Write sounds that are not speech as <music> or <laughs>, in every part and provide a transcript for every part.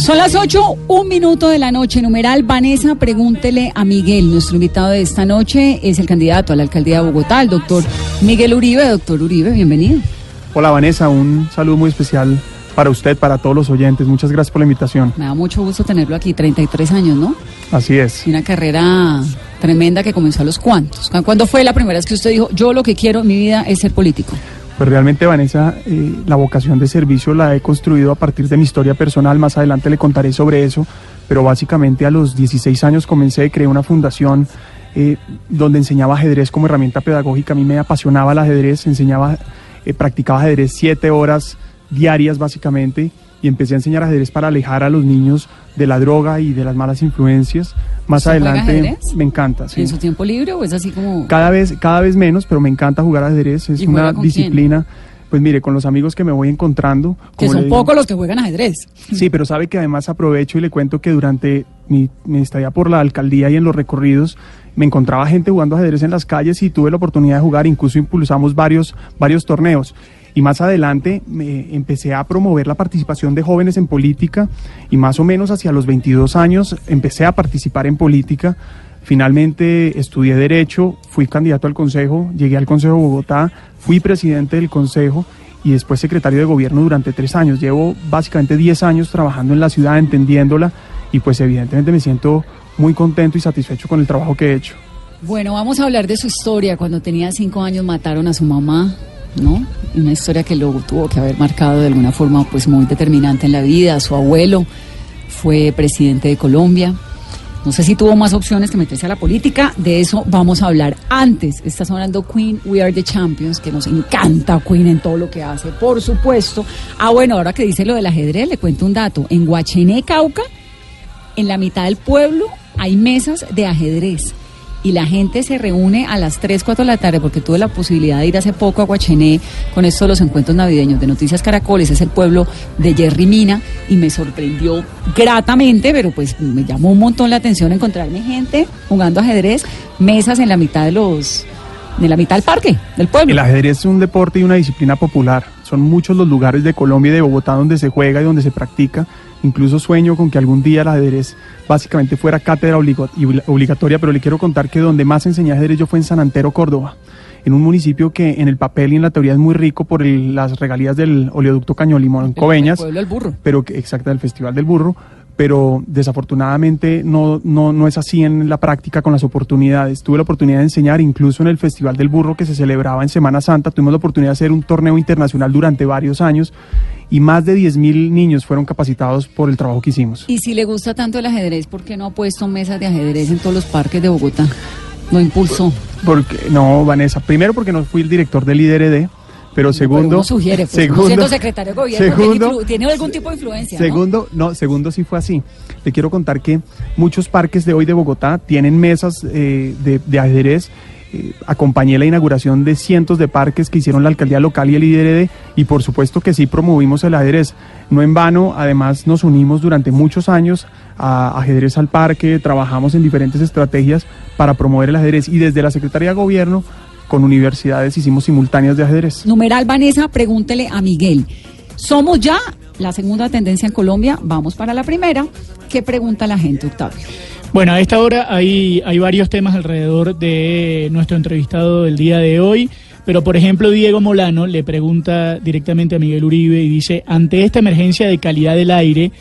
Son las 8, un minuto de la noche. Numeral Vanessa, pregúntele a Miguel. Nuestro invitado de esta noche es el candidato a la alcaldía de Bogotá, el doctor Miguel Uribe. Doctor Uribe, bienvenido. Hola Vanessa, un saludo muy especial para usted, para todos los oyentes. Muchas gracias por la invitación. Me da mucho gusto tenerlo aquí, 33 años, ¿no? Así es. Una carrera tremenda que comenzó a los cuantos. ¿Cuándo fue la primera vez que usted dijo, yo lo que quiero en mi vida es ser político? Pues realmente, Vanessa, eh, la vocación de servicio la he construido a partir de mi historia personal. Más adelante le contaré sobre eso. Pero básicamente a los 16 años comencé, creé una fundación eh, donde enseñaba ajedrez como herramienta pedagógica. A mí me apasionaba el ajedrez, enseñaba, eh, practicaba ajedrez siete horas diarias básicamente y empecé a enseñar ajedrez para alejar a los niños de la droga y de las malas influencias. Más adelante me encanta. ¿En su tiempo libre o es así como...? Cada vez, cada vez menos, pero me encanta jugar ajedrez. Es una disciplina... Pues mire, con los amigos que me voy encontrando. Que son pocos los que juegan ajedrez. Sí, pero sabe que además aprovecho y le cuento que durante mi, mi estadía por la alcaldía y en los recorridos me encontraba gente jugando ajedrez en las calles y tuve la oportunidad de jugar, incluso impulsamos varios, varios torneos y más adelante me empecé a promover la participación de jóvenes en política y más o menos hacia los 22 años empecé a participar en política. Finalmente estudié Derecho, fui candidato al Consejo, llegué al Consejo de Bogotá, fui presidente del Consejo y después secretario de Gobierno durante tres años. Llevo básicamente 10 años trabajando en la ciudad, entendiéndola y pues evidentemente me siento muy contento y satisfecho con el trabajo que he hecho. Bueno, vamos a hablar de su historia. Cuando tenía cinco años mataron a su mamá, ¿no? Una historia que luego tuvo que haber marcado de alguna forma pues muy determinante en la vida. Su abuelo fue presidente de Colombia. No sé si tuvo más opciones que meterse a la política, de eso vamos a hablar antes. Está sonando Queen, We Are the Champions, que nos encanta Queen en todo lo que hace, por supuesto. Ah, bueno, ahora que dice lo del ajedrez, le cuento un dato. En Guachené, Cauca, en la mitad del pueblo hay mesas de ajedrez y la gente se reúne a las 3, 4 de la tarde, porque tuve la posibilidad de ir hace poco a Guachené con esto de los encuentros navideños de Noticias Caracoles, es el pueblo de Jerry Mina, y me sorprendió gratamente, pero pues me llamó un montón la atención encontrarme gente jugando ajedrez, mesas en la mitad de los de la mitad del parque, del pueblo. El ajedrez es un deporte y una disciplina popular. Son muchos los lugares de Colombia y de Bogotá donde se juega y donde se practica. Incluso sueño con que algún día el ajedrez básicamente fuera cátedra obligatoria, pero le quiero contar que donde más enseñé ajedrez yo fue en San Antero, Córdoba, en un municipio que en el papel y en la teoría es muy rico por las regalías del oleoducto Caño Limón Coveñas. El del burro. Pero que, exacto, del Festival del Burro, pero desafortunadamente no, no, no es así en la práctica con las oportunidades. Tuve la oportunidad de enseñar incluso en el Festival del Burro que se celebraba en Semana Santa, tuvimos la oportunidad de hacer un torneo internacional durante varios años y más de 10.000 niños fueron capacitados por el trabajo que hicimos. Y si le gusta tanto el ajedrez, ¿por qué no ha puesto mesas de ajedrez en todos los parques de Bogotá? ¿No impulsó? Porque, no, Vanessa, primero porque no fui el director del IDRD, pero segundo, sugiere, pues, segundo, secretario de gobierno, tiene algún tipo de influencia. Segundo, ¿no? segundo sí fue así. Le quiero contar que muchos parques de hoy de Bogotá tienen mesas eh, de, ajedrez. Eh, acompañé la inauguración de cientos de parques que hicieron la alcaldía local y el IDRD y por supuesto que sí promovimos el ajedrez. No en vano, además nos unimos durante muchos años a ajedrez al parque, trabajamos en diferentes estrategias para promover el ajedrez y desde la Secretaría de Gobierno con universidades hicimos simultáneas de ajedrez. Numeral Vanessa, pregúntele a Miguel. Somos ya la segunda tendencia en Colombia, vamos para la primera. ¿Qué pregunta la gente, Octavio? Bueno, a esta hora hay, hay varios temas alrededor de nuestro entrevistado del día de hoy. Pero, por ejemplo, Diego Molano le pregunta directamente a Miguel Uribe y dice, ante esta emergencia de calidad del aire,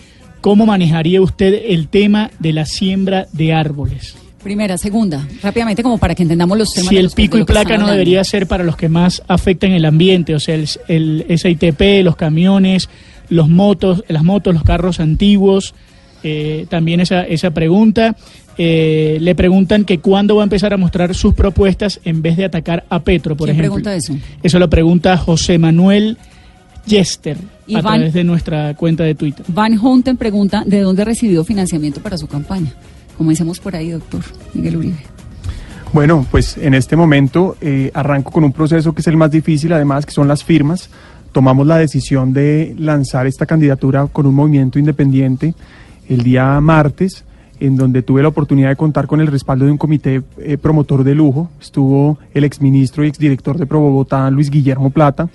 ¿cómo manejaría usted el tema de la siembra de árboles? Primera, segunda, rápidamente como para que entendamos los temas. Si el pico y placa no debería ser para los que más afectan el ambiente, o sea, el, el SITP, los camiones, los motos, las motos, los carros antiguos, eh, también esa, esa pregunta. Eh, le preguntan que cuándo va a empezar a mostrar sus propuestas en vez de atacar a Petro, por ¿Quién ejemplo. pregunta eso? Eso lo pregunta José Manuel Yester a través de nuestra cuenta de Twitter. Van Hunten pregunta de dónde recibió financiamiento para su campaña. Comencemos por ahí, doctor Miguel Uribe. Bueno, pues en este momento eh, arranco con un proceso que es el más difícil, además, que son las firmas. Tomamos la decisión de lanzar esta candidatura con un movimiento independiente el día martes, en donde tuve la oportunidad de contar con el respaldo de un comité eh, promotor de lujo. Estuvo el exministro y exdirector de Pro Bogotá, Luis Guillermo Plata,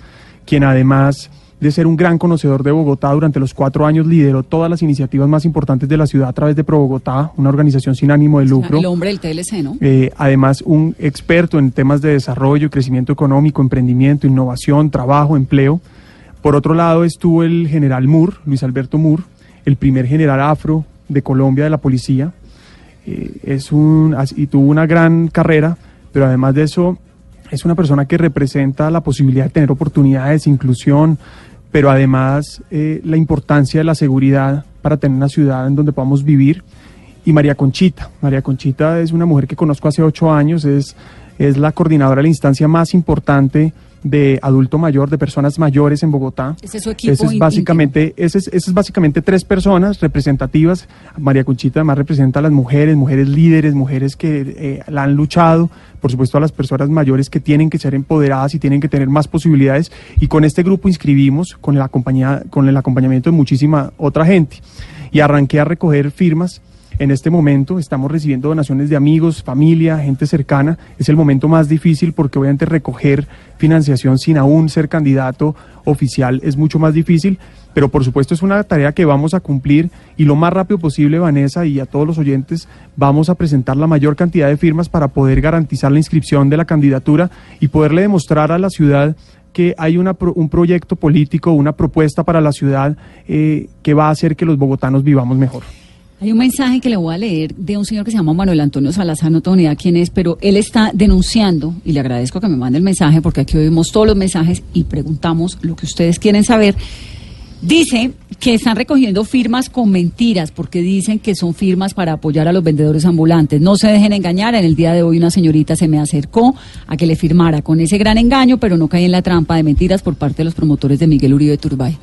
quien además de ser un gran conocedor de Bogotá. Durante los cuatro años lideró todas las iniciativas más importantes de la ciudad a través de Pro Bogotá, una organización sin ánimo de lucro. El hombre del TLC, ¿no? Eh, además, un experto en temas de desarrollo, crecimiento económico, emprendimiento, innovación, trabajo, empleo. Por otro lado estuvo el general Moore, Luis Alberto Moore, el primer general afro de Colombia de la policía. Eh, es un, y tuvo una gran carrera, pero además de eso es una persona que representa la posibilidad de tener oportunidades, inclusión, pero además eh, la importancia de la seguridad para tener una ciudad en donde podamos vivir. Y María Conchita. María Conchita es una mujer que conozco hace ocho años, es, es la coordinadora de la instancia más importante de adulto mayor, de personas mayores en Bogotá. Ese es su equipo. Ese es básicamente, ese es, ese es básicamente tres personas representativas. María Conchita además representa a las mujeres, mujeres líderes, mujeres que eh, la han luchado, por supuesto a las personas mayores que tienen que ser empoderadas y tienen que tener más posibilidades. Y con este grupo inscribimos con, la compañía, con el acompañamiento de muchísima otra gente. Y arranqué a recoger firmas en este momento estamos recibiendo donaciones de amigos, familia, gente cercana. Es el momento más difícil porque obviamente recoger financiación sin aún ser candidato oficial es mucho más difícil, pero por supuesto es una tarea que vamos a cumplir y lo más rápido posible, Vanessa, y a todos los oyentes, vamos a presentar la mayor cantidad de firmas para poder garantizar la inscripción de la candidatura y poderle demostrar a la ciudad que hay una, un proyecto político, una propuesta para la ciudad eh, que va a hacer que los bogotanos vivamos mejor. Hay un mensaje que le voy a leer de un señor que se llama Manuel Antonio Salazar, no tengo ni idea quién es, pero él está denunciando, y le agradezco que me mande el mensaje, porque aquí oímos todos los mensajes y preguntamos lo que ustedes quieren saber. Dice que están recogiendo firmas con mentiras, porque dicen que son firmas para apoyar a los vendedores ambulantes. No se dejen engañar, en el día de hoy una señorita se me acercó a que le firmara con ese gran engaño, pero no cae en la trampa de mentiras por parte de los promotores de Miguel Uribe Turbay.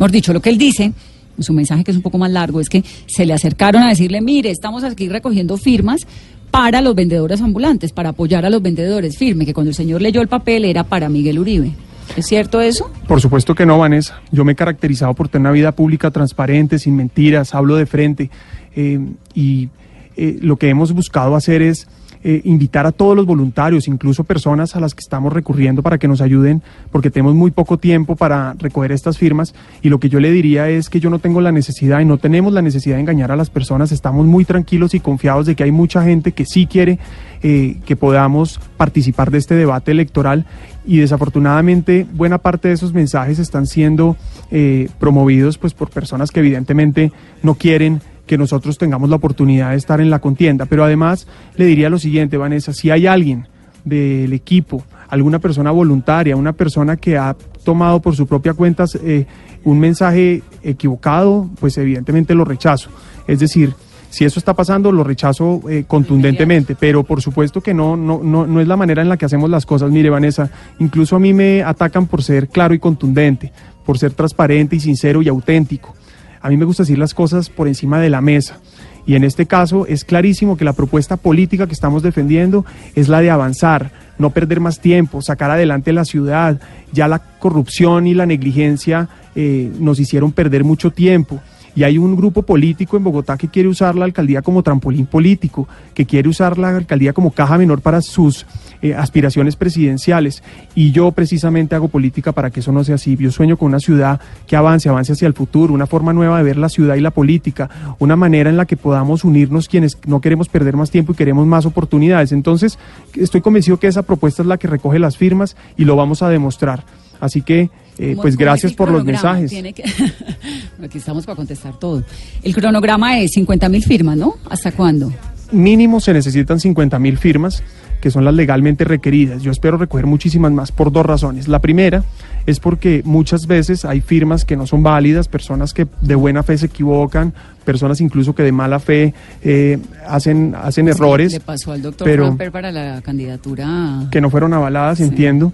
Mejor dicho, lo que él dice su mensaje que es un poco más largo, es que se le acercaron a decirle, mire, estamos aquí recogiendo firmas para los vendedores ambulantes, para apoyar a los vendedores. Firme, que cuando el señor leyó el papel era para Miguel Uribe. ¿Es cierto eso? Por supuesto que no, Vanessa. Yo me he caracterizado por tener una vida pública transparente, sin mentiras, hablo de frente. Eh, y eh, lo que hemos buscado hacer es eh, invitar a todos los voluntarios, incluso personas a las que estamos recurriendo para que nos ayuden, porque tenemos muy poco tiempo para recoger estas firmas. Y lo que yo le diría es que yo no tengo la necesidad y no tenemos la necesidad de engañar a las personas. Estamos muy tranquilos y confiados de que hay mucha gente que sí quiere eh, que podamos participar de este debate electoral y desafortunadamente buena parte de esos mensajes están siendo eh, promovidos pues por personas que evidentemente no quieren que nosotros tengamos la oportunidad de estar en la contienda. Pero además le diría lo siguiente, Vanessa, si hay alguien del equipo, alguna persona voluntaria, una persona que ha tomado por su propia cuenta eh, un mensaje equivocado, pues evidentemente lo rechazo. Es decir, si eso está pasando, lo rechazo eh, contundentemente, pero por supuesto que no, no, no, no es la manera en la que hacemos las cosas. Mire, Vanessa, incluso a mí me atacan por ser claro y contundente, por ser transparente y sincero y auténtico. A mí me gusta decir las cosas por encima de la mesa. Y en este caso es clarísimo que la propuesta política que estamos defendiendo es la de avanzar, no perder más tiempo, sacar adelante la ciudad. Ya la corrupción y la negligencia eh, nos hicieron perder mucho tiempo. Y hay un grupo político en Bogotá que quiere usar la alcaldía como trampolín político, que quiere usar la alcaldía como caja menor para sus eh, aspiraciones presidenciales. Y yo precisamente hago política para que eso no sea así. Yo sueño con una ciudad que avance, avance hacia el futuro, una forma nueva de ver la ciudad y la política, una manera en la que podamos unirnos quienes no queremos perder más tiempo y queremos más oportunidades. Entonces, estoy convencido que esa propuesta es la que recoge las firmas y lo vamos a demostrar. Así que eh, pues gracias por los mensajes. <laughs> Aquí estamos para contestar todo. El cronograma es 50 mil firmas, ¿no? ¿Hasta cuándo? Mínimo se necesitan 50 mil firmas, que son las legalmente requeridas. Yo espero recoger muchísimas más por dos razones. La primera es porque muchas veces hay firmas que no son válidas, personas que de buena fe se equivocan, personas incluso que de mala fe eh, hacen, hacen errores. Le pasó al doctor pero, para la candidatura. Que no fueron avaladas, entiendo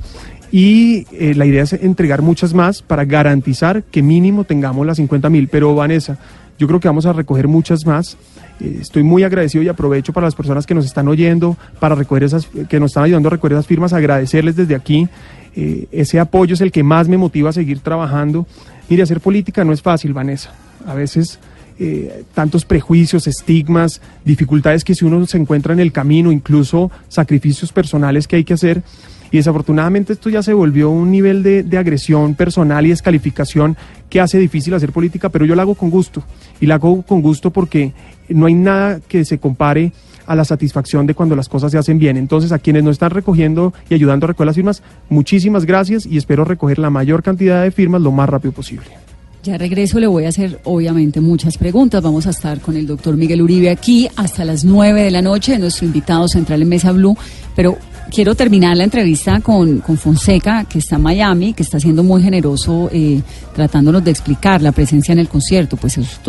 y eh, la idea es entregar muchas más para garantizar que mínimo tengamos las 50 mil. Pero Vanessa, yo creo que vamos a recoger muchas más. Eh, estoy muy agradecido y aprovecho para las personas que nos están oyendo, para recoger esas, que nos están ayudando a recoger esas firmas, agradecerles desde aquí. Eh, ese apoyo es el que más me motiva a seguir trabajando. Mire, hacer política no es fácil, Vanessa. A veces eh, tantos prejuicios, estigmas, dificultades que si uno se encuentra en el camino, incluso sacrificios personales que hay que hacer. Y desafortunadamente esto ya se volvió un nivel de, de, agresión personal y descalificación que hace difícil hacer política, pero yo la hago con gusto. Y la hago con gusto porque no hay nada que se compare a la satisfacción de cuando las cosas se hacen bien. Entonces, a quienes nos están recogiendo y ayudando a recoger las firmas, muchísimas gracias y espero recoger la mayor cantidad de firmas lo más rápido posible. Ya regreso, le voy a hacer obviamente muchas preguntas. Vamos a estar con el doctor Miguel Uribe aquí hasta las 9 de la noche, nuestro invitado central en Mesa Blue. Pero quiero terminar la entrevista con, con Fonseca, que está en Miami, que está siendo muy generoso eh, tratándonos de explicar la presencia en el concierto. Pues es,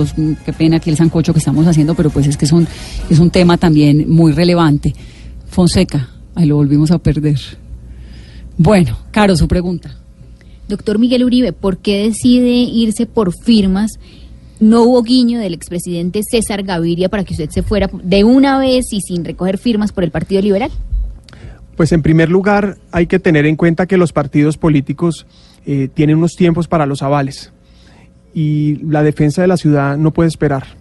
qué pena aquí el sancocho que estamos haciendo, pero pues es que es un, es un tema también muy relevante. Fonseca, ahí lo volvimos a perder. Bueno, Caro, su pregunta. Doctor Miguel Uribe, ¿por qué decide irse por firmas? No hubo guiño del expresidente César Gaviria para que usted se fuera de una vez y sin recoger firmas por el Partido Liberal. Pues en primer lugar hay que tener en cuenta que los partidos políticos eh, tienen unos tiempos para los avales y la defensa de la ciudad no puede esperar.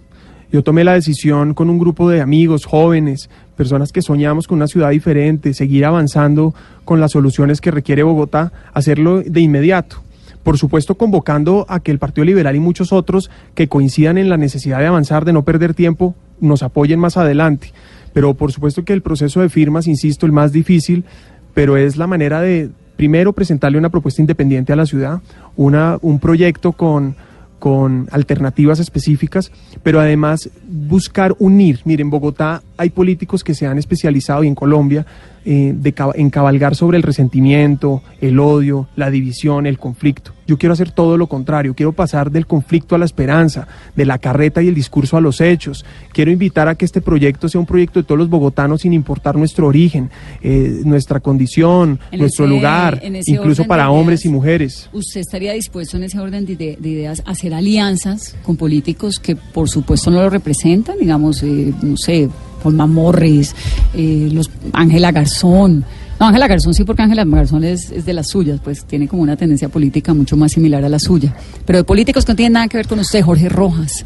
Yo tomé la decisión con un grupo de amigos, jóvenes, personas que soñamos con una ciudad diferente, seguir avanzando con las soluciones que requiere Bogotá, hacerlo de inmediato. Por supuesto, convocando a que el Partido Liberal y muchos otros que coincidan en la necesidad de avanzar, de no perder tiempo, nos apoyen más adelante. Pero por supuesto que el proceso de firmas, insisto, el más difícil, pero es la manera de, primero, presentarle una propuesta independiente a la ciudad, una, un proyecto con, con alternativas específicas, pero además buscar unir. Miren, en Bogotá hay políticos que se han especializado y en Colombia eh, de, en cabalgar sobre el resentimiento, el odio, la división, el conflicto. Yo quiero hacer todo lo contrario, quiero pasar del conflicto a la esperanza, de la carreta y el discurso a los hechos. Quiero invitar a que este proyecto sea un proyecto de todos los bogotanos sin importar nuestro origen, eh, nuestra condición, en nuestro ese, lugar, incluso para hombres y mujeres. ¿Usted estaría dispuesto en ese orden de, de, ideas a hacer alianzas con políticos que por supuesto no lo representan? Digamos, eh, no sé, Polma Morris, eh, los Ángela Garzón. No, Ángela Garzón sí, porque Ángela Garzón es, es, de las suyas, pues tiene como una tendencia política mucho más similar a la suya. Pero de políticos que no tienen nada que ver con usted, Jorge Rojas.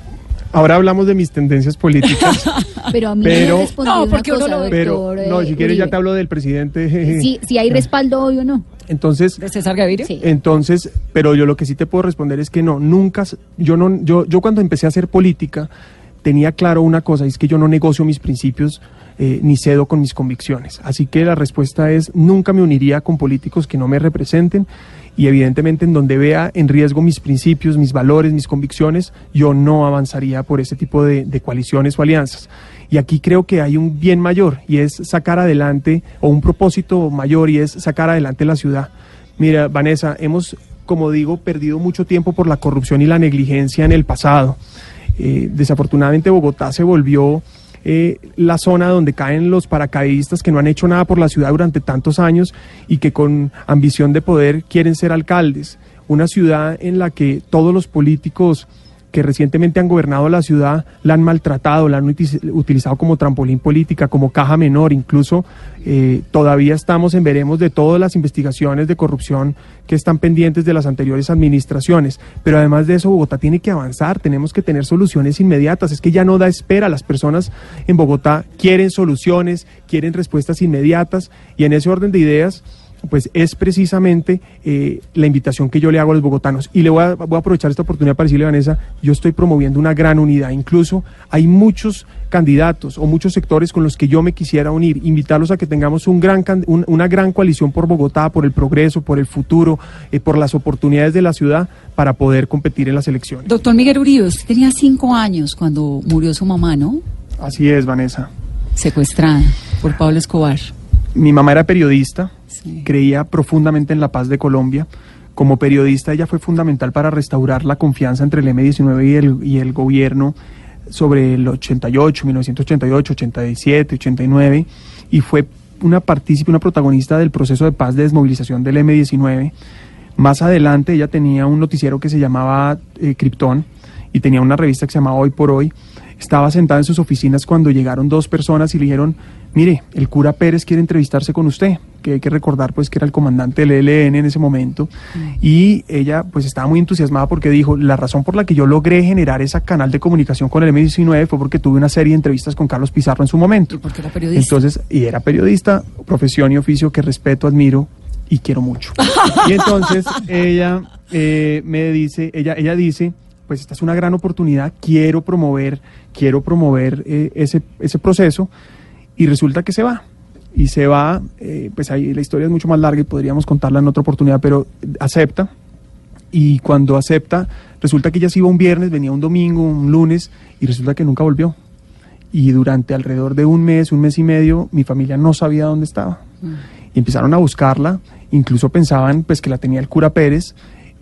Ahora hablamos de mis tendencias políticas. <laughs> pero a mí pero, me no, porque cosa, uno lo, pero, no, si quieres ya te hablo del presidente. Si, si hay respaldo hoy o no. Entonces, ¿De César Gaviria? Sí. Entonces, pero yo lo que sí te puedo responder es que no, nunca, yo no, yo, yo cuando empecé a hacer política, tenía claro una cosa, es que yo no negocio mis principios eh, ni cedo con mis convicciones. Así que la respuesta es, nunca me uniría con políticos que no me representen y evidentemente en donde vea en riesgo mis principios, mis valores, mis convicciones, yo no avanzaría por ese tipo de, de coaliciones o alianzas. Y aquí creo que hay un bien mayor y es sacar adelante, o un propósito mayor y es sacar adelante la ciudad. Mira, Vanessa, hemos, como digo, perdido mucho tiempo por la corrupción y la negligencia en el pasado. Eh, desafortunadamente Bogotá se volvió eh, la zona donde caen los paracaidistas que no han hecho nada por la ciudad durante tantos años y que con ambición de poder quieren ser alcaldes. Una ciudad en la que todos los políticos que recientemente han gobernado la ciudad la han maltratado, la han utilizado como trampolín política, como caja menor, incluso eh, todavía estamos en veremos de todas las investigaciones de corrupción que están pendientes de las anteriores administraciones. Pero además de eso, Bogotá tiene que avanzar, tenemos que tener soluciones inmediatas, es que ya no da espera, las personas en Bogotá quieren soluciones, quieren respuestas inmediatas y en ese orden de ideas pues es precisamente eh, la invitación que yo le hago a los bogotanos. Y le voy a, voy a, aprovechar esta oportunidad para decirle, Vanessa, yo estoy promoviendo una gran unidad. Incluso hay muchos candidatos o muchos sectores con los que yo me quisiera unir, invitarlos a que tengamos un gran, un, una gran coalición por Bogotá, por el progreso, por el futuro, eh, por las oportunidades de la ciudad para poder competir en las elecciones. Doctor Miguel Uribe, usted tenía cinco años cuando murió su mamá, ¿no? Así es, Vanessa. Secuestrada por Pablo Escobar. Mi mamá era periodista, creía profundamente en la paz de Colombia. Como periodista ella fue fundamental para restaurar la confianza entre el M-19 y el, y el gobierno sobre el 88, 1988, 87, 89 y fue una partícipe, una protagonista del proceso de paz de desmovilización del M-19. Más adelante ella tenía un noticiero que se llamaba eh, Krypton y tenía una revista que se llamaba Hoy por Hoy estaba sentada en sus oficinas cuando llegaron dos personas y le dijeron, mire, el cura Pérez quiere entrevistarse con usted, que hay que recordar pues que era el comandante del ELN en ese momento, y ella pues estaba muy entusiasmada porque dijo, la razón por la que yo logré generar ese canal de comunicación con el M19 fue porque tuve una serie de entrevistas con Carlos Pizarro en su momento. ¿Y porque era periodista? Entonces, y era periodista, profesión y oficio que respeto, admiro y quiero mucho. <laughs> y entonces ella eh, me dice, ella, ella dice, pues esta es una gran oportunidad, quiero promover, quiero promover eh, ese, ese proceso y resulta que se va. Y se va, eh, pues ahí la historia es mucho más larga y podríamos contarla en otra oportunidad, pero acepta. Y cuando acepta, resulta que ella se iba un viernes, venía un domingo, un lunes, y resulta que nunca volvió. Y durante alrededor de un mes, un mes y medio, mi familia no sabía dónde estaba. Y empezaron a buscarla, incluso pensaban pues que la tenía el cura Pérez,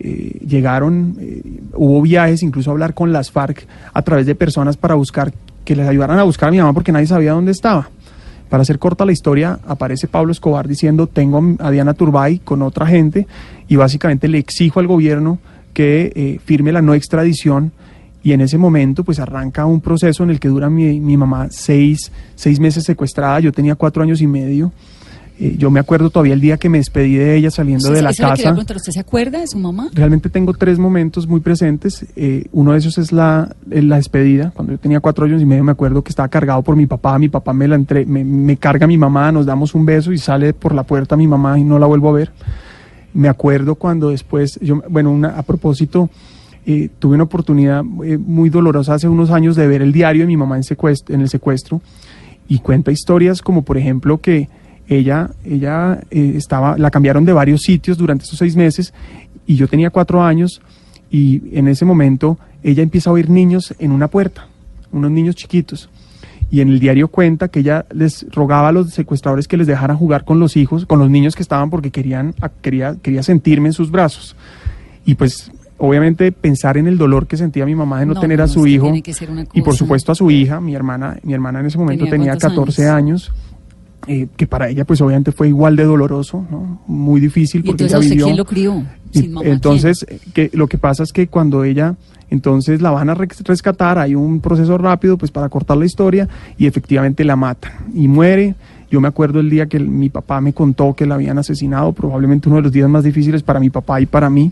eh, llegaron, eh, hubo viajes, incluso hablar con las FARC a través de personas para buscar, que les ayudaran a buscar a mi mamá porque nadie sabía dónde estaba. Para hacer corta la historia, aparece Pablo Escobar diciendo, tengo a Diana Turbay con otra gente y básicamente le exijo al gobierno que eh, firme la no extradición y en ese momento pues arranca un proceso en el que dura mi, mi mamá seis, seis meses secuestrada, yo tenía cuatro años y medio eh, yo me acuerdo todavía el día que me despedí de ella saliendo de la casa. ¿Usted se acuerda de su mamá? Realmente tengo tres momentos muy presentes. Eh, uno de esos es la, la despedida. Cuando yo tenía cuatro años y medio me acuerdo que estaba cargado por mi papá. Mi papá me, la entre, me, me carga mi mamá, nos damos un beso y sale por la puerta mi mamá y no la vuelvo a ver. Me acuerdo cuando después, yo, bueno, una, a propósito, eh, tuve una oportunidad eh, muy dolorosa hace unos años de ver el diario de mi mamá en, secuestro, en el secuestro y cuenta historias como por ejemplo que ella, ella eh, estaba, la cambiaron de varios sitios durante esos seis meses y yo tenía cuatro años y en ese momento ella empieza a oír niños en una puerta, unos niños chiquitos. Y en el diario cuenta que ella les rogaba a los secuestradores que les dejaran jugar con los hijos, con los niños que estaban porque querían, quería, quería sentirme en sus brazos. Y pues obviamente pensar en el dolor que sentía mi mamá de no, tener a su hijo y por supuesto a su hija, mi hermana, mi hermana en ese momento tenía, 14 años eh, que para ella pues obviamente fue igual de doloroso, ¿no? muy difícil porque entonces, ella vivió. ¿Quién lo crió? Sin mamá, entonces que lo que pasa es que cuando ella entonces la van a rescatar, hay un proceso rápido pues para cortar la historia y efectivamente la matan y muere. Yo me acuerdo el día que mi papá me contó que la habían asesinado, probablemente uno de los días más difíciles para mi papá y para mí.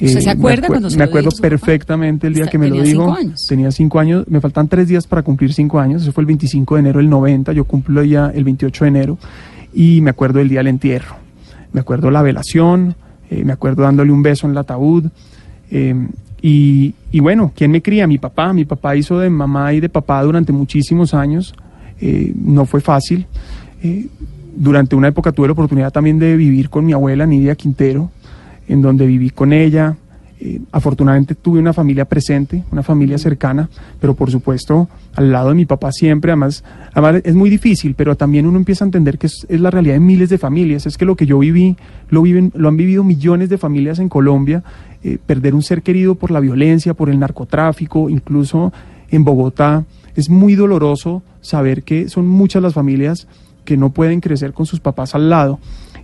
¿Usted se acuerda me cuando se Me acuerdo perfectamente el día que me lo dijo. Años. Tenía cinco años. Me faltan tres días para cumplir cinco años. Eso fue el 25 de enero del 90. Yo cumplo ya el 28 de enero. Y me acuerdo el día del entierro. Me acuerdo la velación. Eh, me acuerdo dándole un beso en el ataúd. Eh, y, y, bueno, ¿quién me cría? Mi papá. Mi papá hizo de mamá y de papá durante muchísimos años. Eh, no fue fácil. durante una época tuve la oportunidad también de vivir con mi abuela Nidia Quintero en donde viví con ella. Eh, afortunadamente tuve una familia presente, una familia cercana, pero por supuesto al lado de mi papá siempre, además, además es muy difícil, pero también uno empieza a entender que es, es, la realidad de miles de familias, es que lo que yo viví, lo, viven, lo han vivido millones de familias en Colombia, eh, perder un ser querido por la violencia, por el narcotráfico, incluso en Bogotá, es muy doloroso saber que son muchas las familias que no pueden crecer con sus papás al lado.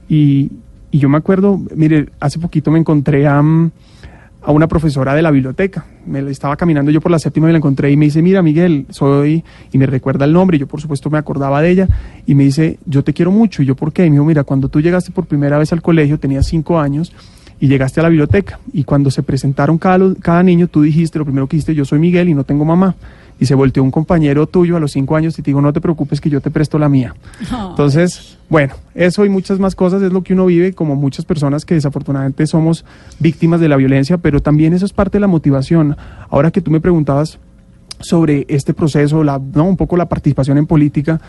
Y, y yo me acuerdo, mire, hace poquito me encontré a, a una profesora de la biblioteca. Me estaba caminando yo por la séptima y la encontré y me dice, mira Miguel, soy, y me recuerda el nombre, yo por supuesto me acordaba de ella, y me dice, yo te quiero mucho, y yo por qué, y me dijo, mira, cuando tú llegaste por primera vez al colegio, tenías cinco años, y llegaste a la biblioteca, y cuando se presentaron cada, cada niño, tú dijiste, lo primero que dijiste, yo soy Miguel y no tengo mamá y se volteó un compañero tuyo a los cinco años y te digo, no te preocupes que yo te presto la mía. Entonces, bueno, eso y muchas más cosas es lo que uno vive como muchas personas que desafortunadamente somos víctimas de la violencia, pero también eso es parte de la motivación. Ahora que tú me preguntabas sobre este proceso, la, ¿no? un poco la participación en política,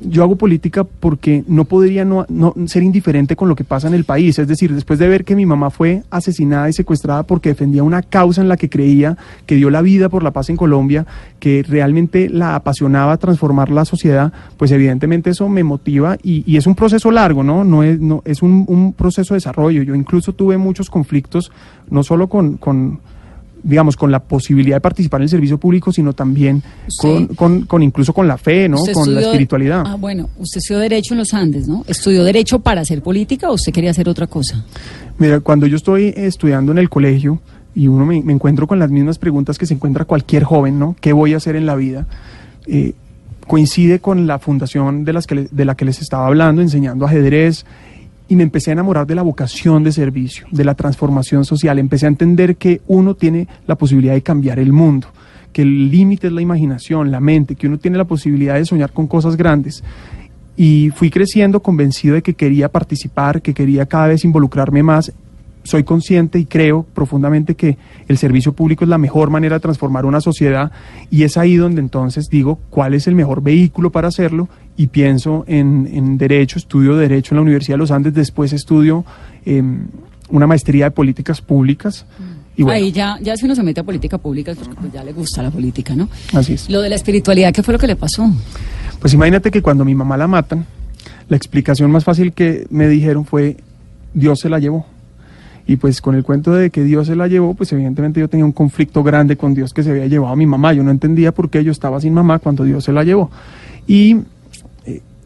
yo hago política porque no podría no, ser indiferente con lo que pasa en el país. Es decir, después de ver que mi mamá fue asesinada y secuestrada porque defendía una causa en la que creía, que dio la vida por la paz en Colombia, que realmente la apasionaba transformar la sociedad, pues evidentemente eso me motiva y, es un proceso largo, ¿no? No es, un, un proceso de desarrollo. Yo incluso tuve muchos conflictos, no solo con, con digamos, con la posibilidad de participar en el servicio público, sino también con, con, con, incluso con la fe, ¿no? Con la espiritualidad. Ah, bueno, usted estudió Derecho en los Andes, ¿no? ¿Estudió Derecho para hacer política o usted quería hacer otra cosa? Mira, cuando yo estoy estudiando en el colegio, y uno me, me, encuentro con las mismas preguntas que se encuentra cualquier joven, ¿no? ¿Qué voy a hacer en la vida? Eh, coincide con la fundación de, las que, de la que les estaba hablando, enseñando ajedrez, y me empecé a enamorar de la vocación de servicio, de la transformación social. Empecé a entender que uno tiene la posibilidad de cambiar el mundo, que el límite es la imaginación, la mente, que uno tiene la posibilidad de soñar con cosas grandes. Y fui creciendo convencido de que quería participar, que quería cada vez involucrarme más soy consciente y creo profundamente que el servicio público es la mejor manera de transformar una sociedad y es ahí donde entonces digo cuál es el mejor vehículo para hacerlo y pienso en, derecho, estudio derecho en la Universidad de los Andes, después estudio em, una maestría de políticas públicas. Y bueno, Ahí ya, ya si uno se mete a política pública, porque pues ya le gusta la política, ¿no? Así es. Lo de la espiritualidad, ¿qué fue lo que le pasó? Pues imagínate que cuando mi mamá la matan, la explicación más fácil que me dijeron fue, Dios se la llevó. Y pues con el cuento de que Dios se la llevó, pues evidentemente yo tenía un conflicto grande con Dios que se había llevado a mi mamá. Yo no entendía por qué yo estaba sin mamá cuando Dios se la llevó. Y eh,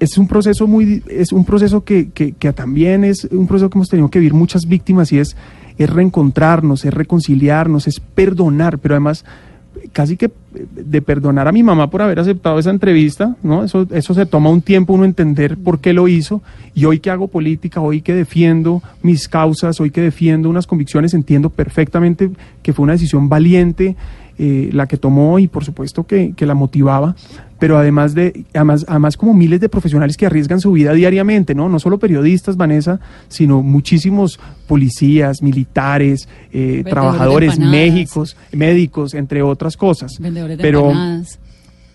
es un proceso muy, es un proceso que, que, que, también es un proceso que hemos tenido que vivir muchas víctimas y es, es reencontrarnos, es reconciliarnos, es perdonar, pero además casi que de perdonar a mi mamá por haber aceptado esa entrevista, ¿no? Eso, eso se toma un tiempo uno entender por qué lo hizo. Y hoy que hago política, hoy que defiendo mis causas, hoy que defiendo unas convicciones, entiendo perfectamente que fue una decisión valiente eh, la que tomó y por supuesto que, que la motivaba pero además de, además, además como miles de profesionales que arriesgan su vida diariamente, ¿no? No solo periodistas, Vanessa, sino muchísimos policías, militares, eh, trabajadores, médicos, médicos, entre otras cosas. pero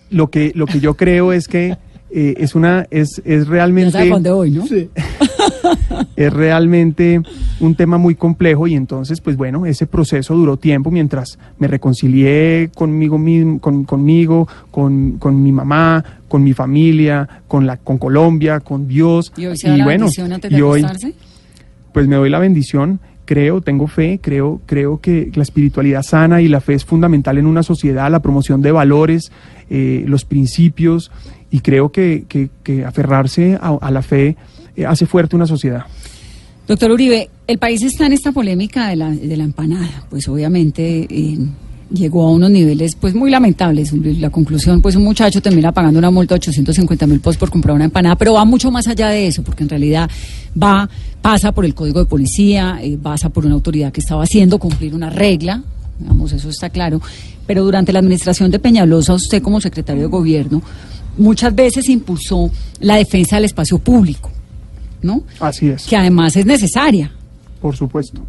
lo que, lo que yo creo es que eh, es una, es, es realmente. voy, ¿no? Sí. <laughs> es realmente un tema muy complejo y entonces, pues bueno, ese proceso duró tiempo mientras me reconcilié conmigo mismo, con, conmigo, con, con mi mamá, con mi familia, con la, con Colombia, con Dios. Y hoy se da la bueno, antes de hoy, pues me doy la bendición creo, tengo fe, creo, creo que la espiritualidad sana y la fe es fundamental en una sociedad, la promoción de valores, eh, los principios, y creo que, aferrarse a, la fe eh, hace fuerte una sociedad. Doctor Uribe, el país está en esta polémica de la, de la empanada, pues obviamente eh, llegó a unos niveles pues muy lamentables. La conclusión, pues un muchacho termina pagando una multa de 850 mil pesos por comprar una empanada, pero va mucho más allá de eso, porque en realidad va, pasa por el código de policía, eh, pasa por una autoridad que estaba haciendo cumplir una regla, digamos, eso está claro, pero durante la administración de Peñalosa, usted como secretario de gobierno, muchas veces impulsó la defensa del espacio público, ¿no? Así es. Que además es necesaria. Por supuesto.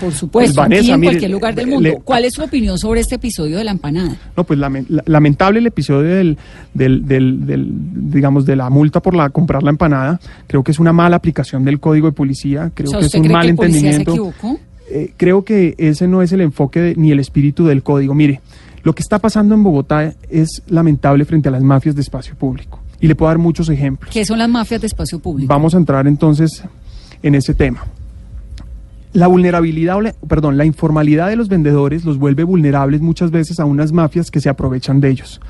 Por supuesto, aquí en cualquier lugar del mundo. ¿Cuál es su opinión sobre este episodio de la empanada? No, pues lamentable el episodio del, del, del, digamos, de la multa por la comprar la empanada. Creo que es una mala aplicación del código de policía. Creo que es un mal entendimiento. Eh, creo que ese no es el enfoque ni el espíritu del código. Mire, lo que está pasando en Bogotá es lamentable frente a las mafias de espacio público. Y le puedo dar muchos ejemplos. ¿Qué son las mafias de espacio público? Vamos a entrar entonces en ese tema. La vulnerabilidad, perdón, la informalidad de los vendedores los vuelve vulnerables muchas veces a unas mafias que se aprovechan de ellos,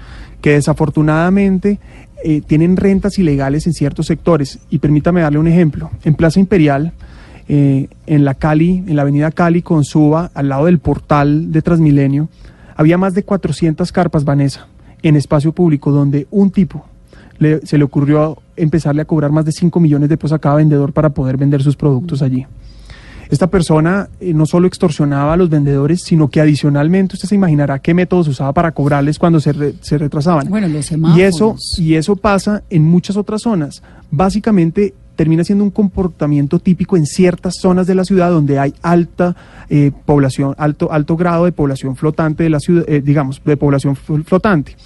que desafortunadamente eh, tienen rentas ilegales en ciertos sectores. Y permítame darle un ejemplo. En Plaza Imperial, eh, en la Cali, en la avenida Cali con Suba, al lado del portal de Transmilenio, había más de 400 carpas, Vanessa, en espacio público, donde un tipo se le ocurrió empezarle a cobrar más de 5 millones de pesos a cada vendedor para poder vender sus productos allí. Esta persona eh, no solo extorsionaba a los vendedores, sino que adicionalmente usted se imaginará qué métodos usaba para cobrarles cuando se, se retrasaban. Bueno, los y eso y eso pasa en muchas otras zonas. Básicamente termina siendo un comportamiento típico en ciertas zonas de la ciudad donde hay alta eh, población, alto, alto grado de población flotante de la ciudad, eh, digamos, de población flotante.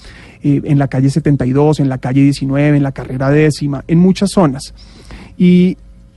Eh, en la calle 72, en la calle 19, en la carrera décima, en muchas zonas. Y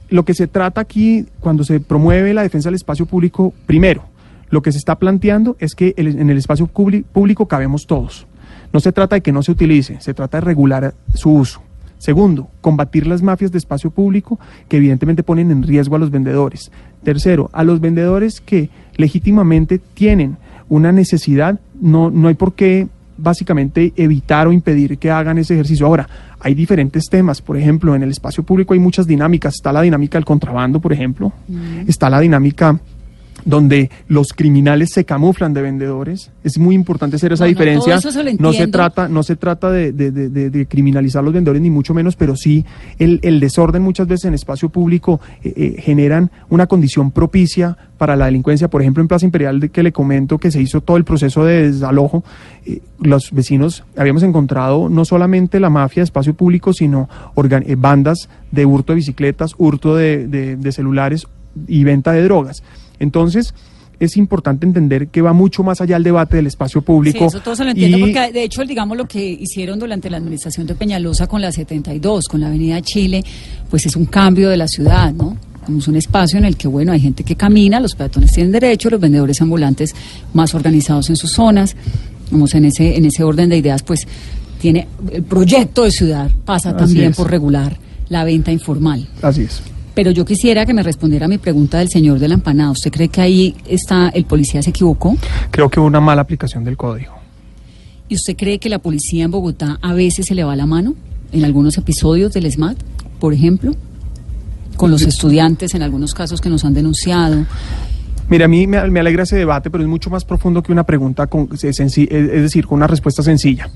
lo que se trata aquí, cuando se promueve la defensa del espacio público, primero, lo que se está planteando es que en el espacio público cabemos todos. No se trata de que no se utilice, se trata de regular su uso. Segundo, combatir las mafias de espacio público que evidentemente ponen en riesgo a los vendedores. Tercero, a los vendedores que legítimamente tienen una necesidad, no, no hay por qué básicamente evitar o impedir que hagan ese ejercicio. Ahora, hay diferentes temas, por ejemplo, en el espacio público hay muchas dinámicas, está la dinámica del contrabando, por ejemplo, mm. está la dinámica donde los criminales se camuflan de vendedores. Es muy importante hacer esa diferencia. no se trata, no se trata de, de- de- de- criminalizar a los vendedores ni mucho menos, pero sí el, el desorden muchas veces en espacio público eh, eh, generan una condición propicia para la delincuencia. Por ejemplo, en Plaza Imperial que le comento que se hizo todo el proceso de desalojo, eh, los vecinos habíamos encontrado no solamente la mafia de espacio público, sino organ- eh, bandas de hurto de bicicletas, hurto de, de- de celulares y venta de drogas. Entonces, es importante entender que va mucho más allá del debate del espacio público. Sí, eso todo se lo entiendo, y- porque de hecho, digamos, lo que hicieron durante la administración de Peñalosa con la 72, con la Avenida Chile, pues es un cambio de la ciudad, ¿no? Como Es un espacio en el que, bueno, hay gente que camina, los peatones tienen derecho, los vendedores ambulantes más organizados en sus zonas. Vamos, en ese, en ese orden de ideas, pues tiene el proyecto de ciudad pasa Así también es. por regular la venta informal. Así es. Pero yo quisiera que me respondiera a mi pregunta del señor de la empanada. ¿Usted cree que ahí está el policía se equivocó? Creo que hubo una mala aplicación del código. ¿Y usted cree que la policía en Bogotá a veces se le va la mano en algunos episodios del SMAT, por ejemplo? Con los estudiantes en algunos casos que nos han denunciado. Mira, a mí me, alegra ese debate, pero es mucho más profundo que una pregunta, con, es decir, con una respuesta sencilla.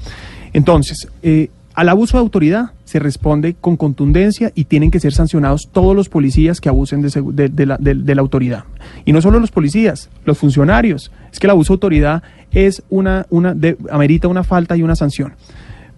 Entonces, eh, al abuso de autoridad se responde con contundencia y tienen que ser sancionados todos los policías que abusen de, de- de la, de- la autoridad. Y no solo los policías, los funcionarios. Es que el abuso de autoridad es una, una amerita una falta y una sanción.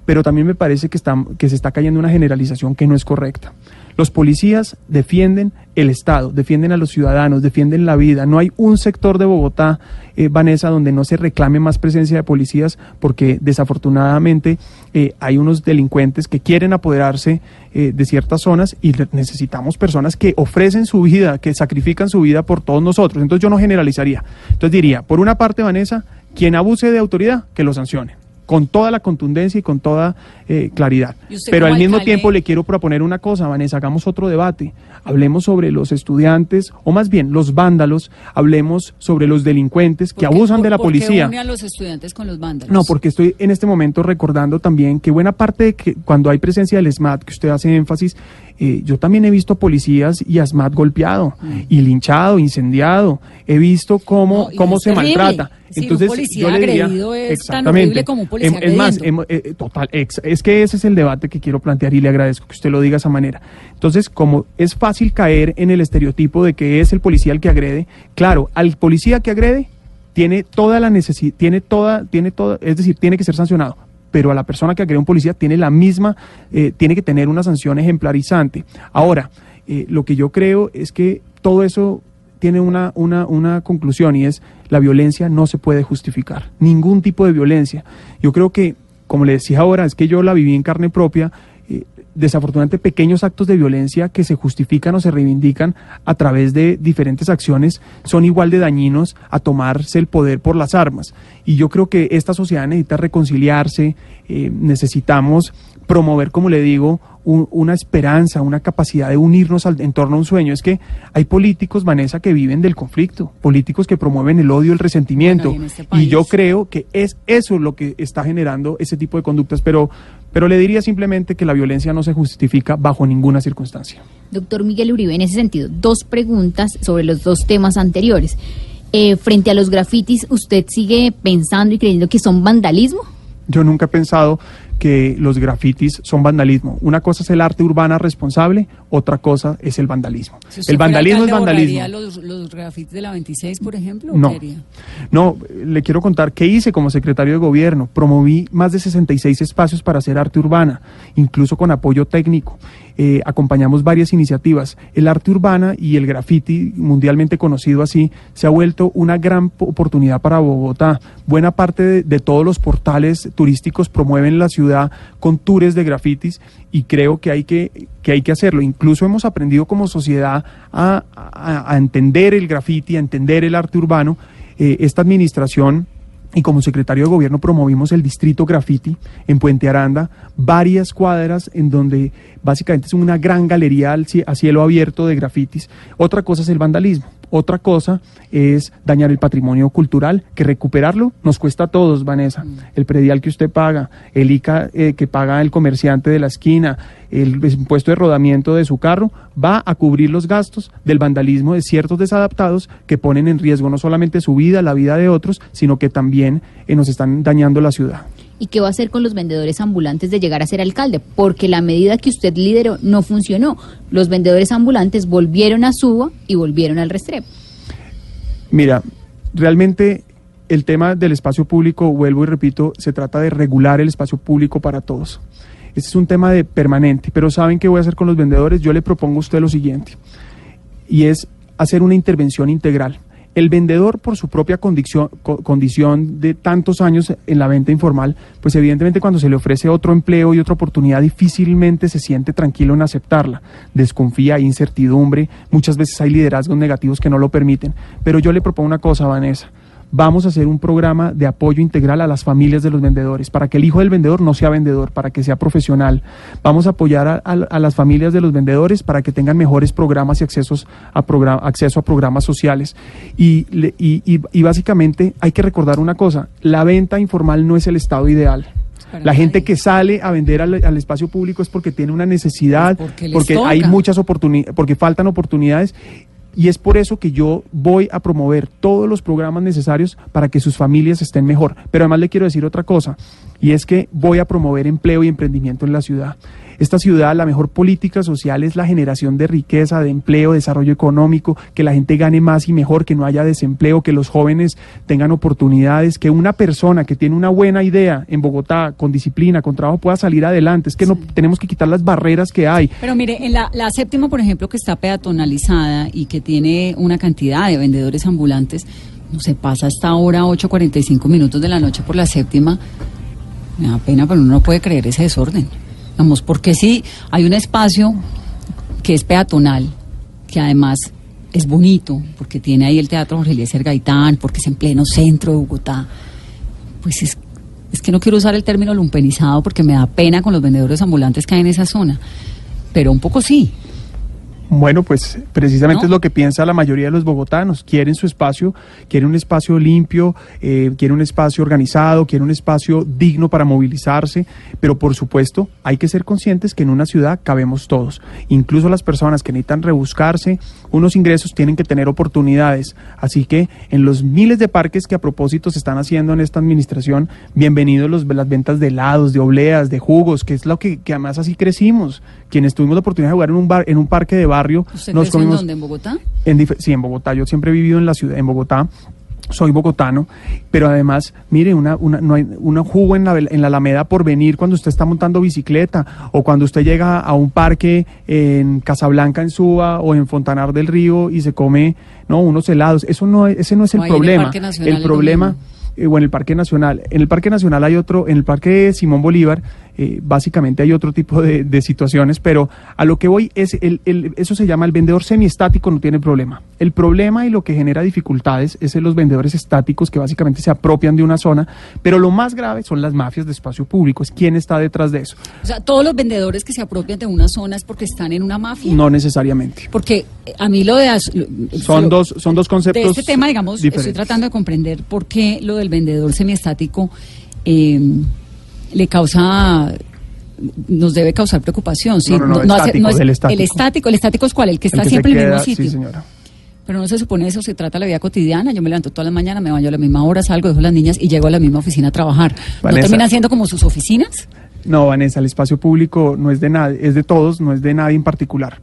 Pero también me parece que, que se está cayendo una generalización que no es correcta. Los policías defienden el Estado, defienden a los ciudadanos, defienden la vida. No hay un sector de Bogotá, eh, Vanessa, donde no se reclame más presencia de policías, porque desafortunadamente eh, hay unos delincuentes que quieren apoderarse eh, de ciertas zonas y necesitamos personas que ofrecen su vida, que sacrifican su vida por todos nosotros. Entonces yo no generalizaría. Entonces diría, por una parte, Vanessa, quien abuse de autoridad, que lo sancione con toda la contundencia y con toda eh, claridad. ¿Y usted Pero al mismo alcalde- tiempo le quiero proponer una cosa, Vanessa, hagamos otro debate. Hablemos sobre los estudiantes, o más bien los vándalos, hablemos sobre los delincuentes que ¿Por qué- abusan por- de la por qué policía. une a los estudiantes con los vándalos? No, porque estoy en este momento recordando también que buena parte de que cuando hay presencia del SMAT, que usted hace énfasis, eh, yo también he visto policías y a SMAT golpeado y linchado, incendiado. He visto cómo, Mm. No, cómo es se terrible. maltrata. Es decir, un policía agredido es tan horrible como un policía Em- es más, em- eh, total, ex- es que ese es el debate que quiero plantear y le agradezco que usted lo diga de esa manera. Entonces, como es fácil caer en el estereotipo de que es el policía el que agrede, claro, al policía que agrede tiene toda la necesidad, tiene toda, tiene toda, es decir, tiene que ser sancionado. Pero a la persona que agrede un policía tiene la misma, eh, tiene que tener una sanción ejemplarizante. Ahora, eh, lo que yo creo es que todo eso tiene una, una, una conclusión y es la violencia no se puede justificar, ningún tipo de violencia. Yo creo que, como le decía ahora, es que yo la viví en carne propia, eh, desafortunadamente pequeños actos de violencia que se justifican o se reivindican a través de diferentes acciones son igual de dañinos a tomarse el poder por las armas. Y yo creo que esta sociedad necesita reconciliarse, eh, necesitamos promover, como le digo, un- una esperanza, una capacidad de unirnos al, en torno a un sueño. Es que hay políticos, Vanessa, que viven del conflicto, políticos que promueven el odio, el resentimiento. Bueno, y en este y yo creo que es eso lo que está generando ese tipo de conductas. Pero, pero le diría simplemente que la violencia no se justifica bajo ninguna circunstancia. Doctor Miguel Uribe, en ese sentido, dos preguntas sobre los dos temas anteriores. Eh, frente a los grafitis, ¿usted sigue pensando y creyendo que son vandalismo? Yo nunca he pensado que los grafitis son vandalismo. Una cosa es el arte urbana responsable, otra cosa es el vandalismo. Si el vandalismo es vandalismo. ¿borraría los, los grafitis de la 26, por ejemplo? No. No, le quiero contar qué hice como secretario de gobierno. Promoví más de 66 espacios para hacer arte urbana, incluso con apoyo técnico. Eh, acompañamos varias iniciativas. El arte urbana y el graffiti, mundialmente conocido así, se ha vuelto una gran po- oportunidad para Bogotá. Buena parte de, todos los portales turísticos promueven la ciudad con tours de grafitis y creo que hay que, que, hay que hacerlo. Incluso hemos aprendido como sociedad a, a- a entender el graffiti, a entender el arte urbano. Eh, esta administración y como secretario de gobierno promovimos el distrito graffiti en Puente Aranda, varias cuadras en donde básicamente es una gran galería a cielo abierto de grafitis. Otra cosa es el vandalismo. Otra cosa es dañar el patrimonio cultural, que recuperarlo nos cuesta a todos, Vanessa. Mm. El predial que usted paga, el ICA eh, que paga el comerciante de la esquina, el impuesto de rodamiento de su carro, va a cubrir los gastos del vandalismo de ciertos desadaptados que ponen en riesgo no solamente su vida, la vida de otros, sino que también eh, nos están dañando la ciudad. ¿Y qué va a hacer con los vendedores ambulantes de llegar a ser alcalde? Porque la medida que usted lideró no funcionó. Los vendedores ambulantes volvieron a Suba y volvieron al Restrepo. Mira, realmente el tema del espacio público, vuelvo y repito, se trata de regular el espacio público para todos. Este es un tema de permanente, pero ¿saben qué voy a hacer con los vendedores? Yo le propongo a usted lo siguiente, y es hacer una intervención integral. El vendedor, por su propia condición, co- condición de tantos años en la venta informal, pues evidentemente cuando se le ofrece otro empleo y otra oportunidad, difícilmente se siente tranquilo en aceptarla. Desconfía, hay incertidumbre, muchas veces hay liderazgos negativos que no lo permiten. Pero yo le propongo una cosa, Vanessa. Vamos a hacer un programa de apoyo integral a las familias de los vendedores, para que el hijo del vendedor no sea vendedor, para que sea profesional. Vamos a apoyar a, a- a las familias de los vendedores para que tengan mejores programas y accesos a acceso a programas sociales. Y, y- y- y básicamente hay que recordar una cosa, la venta informal no es el estado ideal. La gente que sale a vender al, al espacio público es porque tiene una necesidad, porque hay muchas oportunidades, porque faltan oportunidades. Y es por eso que yo voy a promover todos los programas necesarios para que sus familias estén mejor. Pero además le quiero decir otra cosa, y es que voy a promover empleo y emprendimiento en la ciudad. Esta ciudad, la mejor política social es la generación de riqueza, de empleo, desarrollo económico, que la gente gane más y mejor, que no haya desempleo, que los jóvenes tengan oportunidades, que una persona que tiene una buena idea en Bogotá, con disciplina, con trabajo, pueda salir adelante. Es que no tenemos que quitar las barreras que hay. Pero mire, en la, la séptima, por ejemplo, que está peatonalizada y que tiene una cantidad de vendedores ambulantes, no se pasa hasta ahora 8.45 minutos de la noche por la séptima. Me da pena, pero uno no puede creer ese desorden. Vamos, porque sí, hay un espacio que es peatonal, que además es bonito, porque tiene ahí el Teatro Jorge Eliezer Gaitán, porque es en pleno centro de Bogotá. Pues es, es que no quiero usar el término lumpenizado porque me da pena con los vendedores ambulantes que hay en esa zona, pero un poco sí. Bueno, pues precisamente ¿No? es lo que piensa la mayoría de los bogotanos. Quieren su espacio, quieren un espacio limpio, eh, quieren un espacio organizado, quieren un espacio digno para movilizarse, pero por supuesto hay que ser conscientes que en una ciudad cabemos todos. Incluso las personas que necesitan rebuscarse unos ingresos tienen que tener oportunidades. Así que en los miles de parques que a propósito se están haciendo en esta administración, bienvenidos los, las ventas de helados, de obleas, de jugos, que es lo que, que además así crecimos. Quienes tuvimos la oportunidad de jugar en un bar, en un parque de barrio, ¿Usted nos en dónde? ¿En Bogotá? en sí, en Bogotá. Yo siempre he vivido en la ciudad, en Bogotá. Soy bogotano, pero además, mire, una, una, no hay, un jugo en la, en la Alameda por venir cuando usted está montando bicicleta o cuando usted llega a un parque en Casablanca, en Suba o en Fontanar del Río y se come no unos helados. Eso no, es- ese no es el problema. El problema eh, o en el Parque Nacional. En el Parque Nacional hay otro, en el Parque Simón Bolívar, eh, básicamente hay otro tipo de, de situaciones, pero a lo que voy es, el, el- eso se llama el vendedor semiestático, no tiene problema. El problema y lo que genera dificultades es en los vendedores estáticos que básicamente se apropian de una zona, pero lo más grave son las mafias de espacio público, es quién está detrás de eso. O sea, todos los vendedores que se apropian de una zona es porque están en una mafia. No necesariamente. Porque eh, a mí lo de... lo- Son lo- dos, son dos conceptos De este tema, digamos, estoy tratando de comprender por qué lo del vendedor semiestático eh, le causa nos debe causar preocupación. ¿sí? No, no, no, estático, es- estático. El estático, el estático es cuál, el que El está que siempre en el mismo sitio. Sí, señora. Pero no se supone eso, se trata de la vida cotidiana. Yo me levanto todas las mañanas, me baño a la misma hora, salgo, dejo a las niñas y llego a la misma oficina a trabajar. ¿No terminan siendo como sus oficinas? No, Vanessa, el espacio público no es de nadie, es de todos, no es de nadie en particular.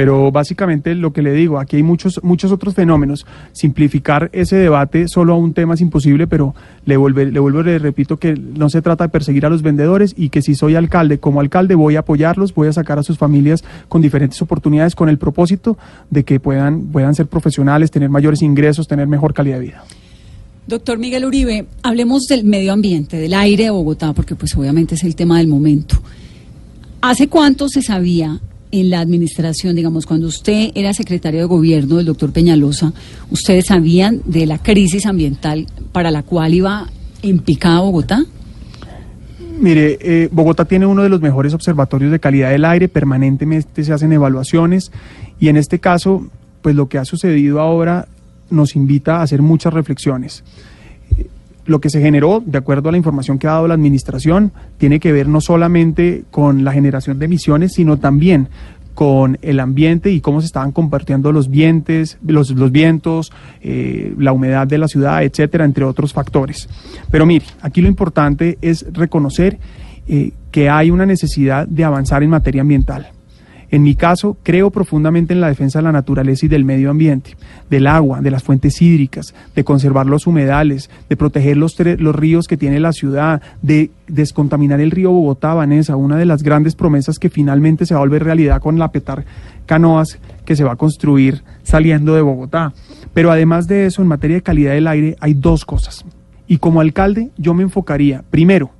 Pero básicamente lo que le digo, aquí hay muchos, muchos otros fenómenos. Simplificar ese debate solo a un tema es imposible, pero le, vuelve, le vuelvo le repito que no se trata de perseguir a los vendedores y que si soy alcalde, como alcalde voy a apoyarlos, voy a sacar a sus familias con diferentes oportunidades con el propósito de que puedan, puedan ser profesionales, tener mayores ingresos, tener mejor calidad de vida. Doctor Miguel Uribe, hablemos del medio ambiente, del aire de Bogotá, porque pues obviamente es el tema del momento. ¿Hace cuánto se sabía en la administración, digamos, cuando usted era secretario de gobierno del doctor Peñalosa, ustedes sabían de la crisis ambiental para la cual iba en picada Bogotá? Mire, eh, Bogotá tiene uno de los mejores observatorios de calidad del aire, permanentemente se hacen evaluaciones y en este caso pues lo que ha sucedido ahora nos invita a hacer muchas reflexiones. Lo que se generó, de acuerdo a la información que ha dado la administración, tiene que ver no solamente con la generación de emisiones, sino también con el ambiente y cómo se estaban compartiendo los vientos, los, los vientos, eh, la humedad de la ciudad, etcétera, entre otros factores. Pero mire, aquí lo importante es reconocer eh, que hay una necesidad de avanzar en materia ambiental. En mi caso, creo profundamente en la defensa de la naturaleza y del medio ambiente, del agua, de las fuentes hídricas, de conservar los humedales, de proteger los, los ríos que tiene la ciudad, de descontaminar el río Bogotá, Vanessa, una de las grandes promesas que finalmente se va a volver realidad con la Petar Canoas que se va a construir saliendo de Bogotá. Pero además de eso, en materia de calidad del aire, hay dos cosas. Y como alcalde, yo me enfocaría, primero,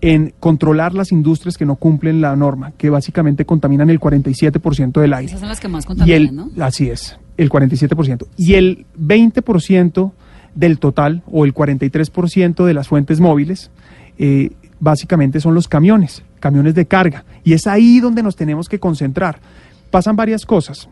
en controlar las industrias que no cumplen la norma, que básicamente contaminan el 47% del aire. Esas son las que más contaminan, ¿no? Así es, el 47%. Y el 20% del total, o el 43% de las fuentes móviles, eh, básicamente son los camiones, camiones de carga. Y es ahí donde nos tenemos que concentrar. Pasan varias cosas.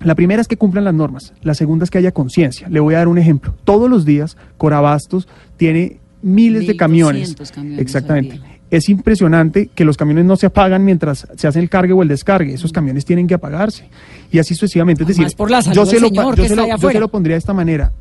La primera es que cumplan las normas, la segunda es que haya conciencia. Le voy a dar un ejemplo. Todos los días Corabastos tiene miles de camiones. Exactamente. Es impresionante que los camiones no se apagan mientras se hace el cargue o el descargue. Esos camiones tienen que apagarse. Y así sucesivamente. Es decir, yo, se lo, yo se lo pondría de esta manera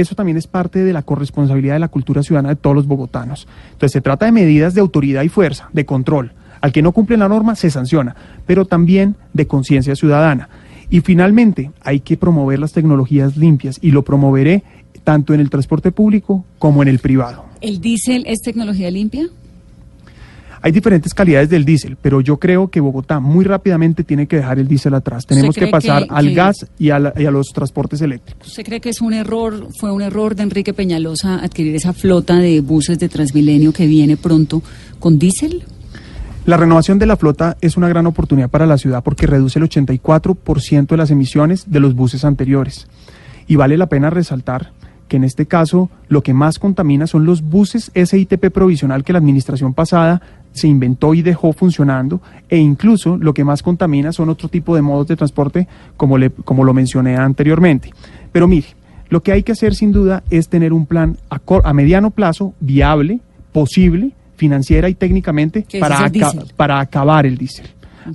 eso también es parte de la corresponsabilidad de la cultura ciudadana de todos los bogotanos. Entonces se trata de medidas de autoridad y fuerza, de control. Al que no cumple la norma se sanciona, pero también de conciencia ciudadana. Y finalmente hay que promover las tecnologías limpias y lo promoveré tanto en el transporte público como en el privado. ¿El diésel es tecnología limpia? Hay diferentes calidades del diésel, pero yo creo que Bogotá muy rápidamente tiene que dejar el diésel atrás. Tenemos que pasar al gas y a, los transportes eléctricos. ¿Usted cree que es un error, fue un error de Enrique Peñalosa adquirir esa flota de buses de Transmilenio que viene pronto con diésel? La renovación de la flota es una gran oportunidad para la ciudad porque reduce el 84% de las emisiones de los buses anteriores. Y vale la pena resaltar que en este caso lo que más contamina son los buses SITP provisional que la administración pasada se inventó y dejó funcionando e incluso lo que más contamina son otro tipo de modos de transporte como, le, como lo mencioné anteriormente. Pero mire, lo que hay que hacer sin duda es tener un plan a, a mediano plazo viable, posible, financiera y técnicamente para, para acabar el diésel.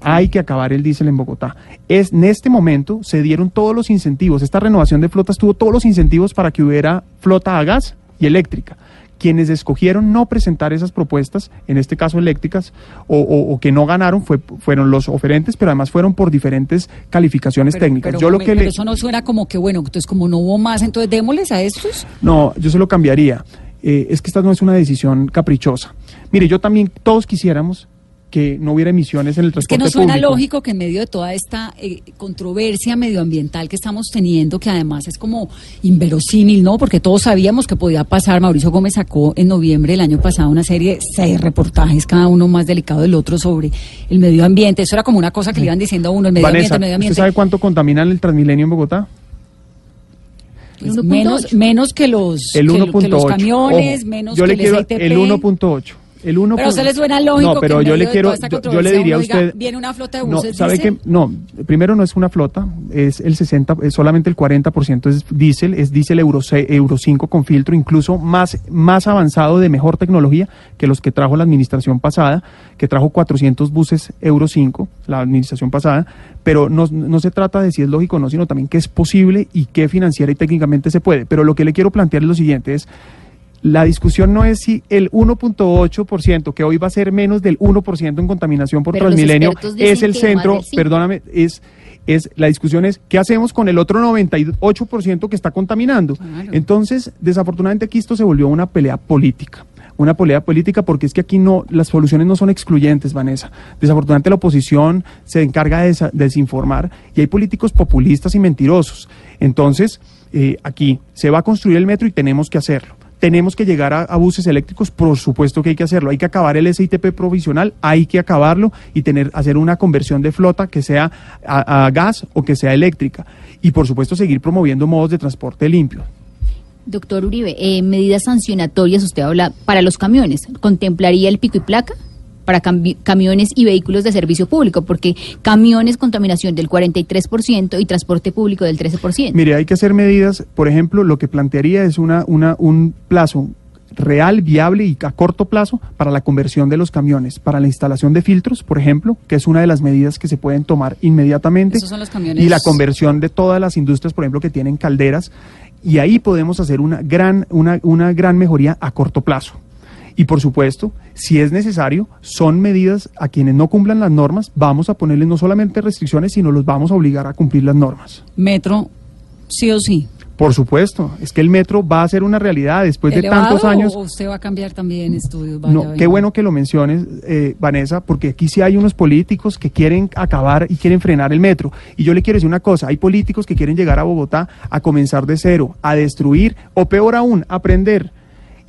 Hay que acabar el diésel en Bogotá. Es, en este momento se dieron todos los incentivos. Esta renovación de flotas tuvo todos los incentivos para que hubiera flota a gas y eléctrica quienes escogieron no presentar esas propuestas, en este caso eléctricas, o, que no ganaron, fue, fueron los oferentes, pero además fueron por diferentes calificaciones técnicas. yo lo que eso no suena como que, bueno, entonces como no hubo más, entonces démosles a estos. No, yo se lo cambiaría. Eh, es que esta no es una decisión caprichosa. Mire, yo también, todos quisiéramos que no hubiera emisiones en el transporte público. Es que no suena lógico que en medio de toda esta eh, controversia medioambiental que estamos teniendo, que además es como inverosímil, ¿no? Porque todos sabíamos que podía pasar. Mauricio Gómez sacó en noviembre del año pasado una serie, seis reportajes, cada uno más delicado del otro, sobre el medio ambiente. Eso era como una cosa que le iban diciendo a uno, el medio ambiente, el medio ambiente. ¿Usted sabe cuánto contaminan el Transmilenio en Bogotá? Pues menos, menos que los, el los camiones, menos yo que le quiero el 1.8 el uno pero se le suena lógico no, pero que yo le quiero yo, le diría a usted viene una flota de buses no sabe que no primero no es una flota es el 60 es solamente el 40% es diésel es diésel euro 6, euro 5 con filtro incluso más más avanzado de mejor tecnología que los que trajo la administración pasada que trajo 400 buses euro 5 la administración pasada pero no, no se trata de si es lógico o no sino también que es posible y que financiera y técnicamente se puede. Pero lo que le quiero plantear es lo siguiente es la discusión no es si el 1.8%, que hoy va a ser menos del 1% en contaminación por Transmilenio, es el centro, perdóname, es es la discusión es qué hacemos con el otro 98% que está contaminando. Entonces, desafortunadamente aquí esto se volvió una pelea política una pelea política porque es que aquí no las soluciones no son excluyentes, Vanessa. Desafortunadamente la oposición se encarga de desinformar y hay políticos populistas y mentirosos. Entonces, eh, aquí se va a construir el metro y tenemos que hacerlo. Tenemos que llegar a, buses eléctricos, por supuesto que hay que hacerlo. Hay que acabar el SITP provisional, hay que acabarlo y tener, hacer una conversión de flota que sea a, gas o que sea eléctrica. Y por supuesto seguir promoviendo modos de transporte limpio. Doctor Uribe, eh, medidas sancionatorias, usted habla para los camiones, ¿contemplaría el pico y placa? Para camiones y vehículos de servicio público, porque camiones contaminación del 43% y transporte público del 13%. Mire, hay que hacer medidas, por ejemplo, lo que plantearía es una, una, un plazo real, viable y a corto plazo para la conversión de los camiones, para la instalación de filtros, por ejemplo, que es una de las medidas que se pueden tomar inmediatamente. Y la conversión de todas las industrias, por ejemplo, que tienen calderas. Y ahí podemos hacer una gran, una, una gran mejoría a corto plazo. Y por supuesto, si es necesario, son medidas a quienes no cumplan las normas, vamos a ponerles no solamente restricciones, sino los vamos a obligar a cumplir las normas. Metro, sí o sí. Por supuesto, es que el metro va a ser una realidad después de tantos años. ¿O usted va a cambiar también estudios? no, qué bueno que lo menciones, eh, Vanessa, porque aquí sí hay unos políticos que quieren acabar y quieren frenar el metro. Y yo le quiero decir una cosa, hay políticos que quieren llegar a Bogotá a comenzar de cero, a destruir, o peor aún, a aprender.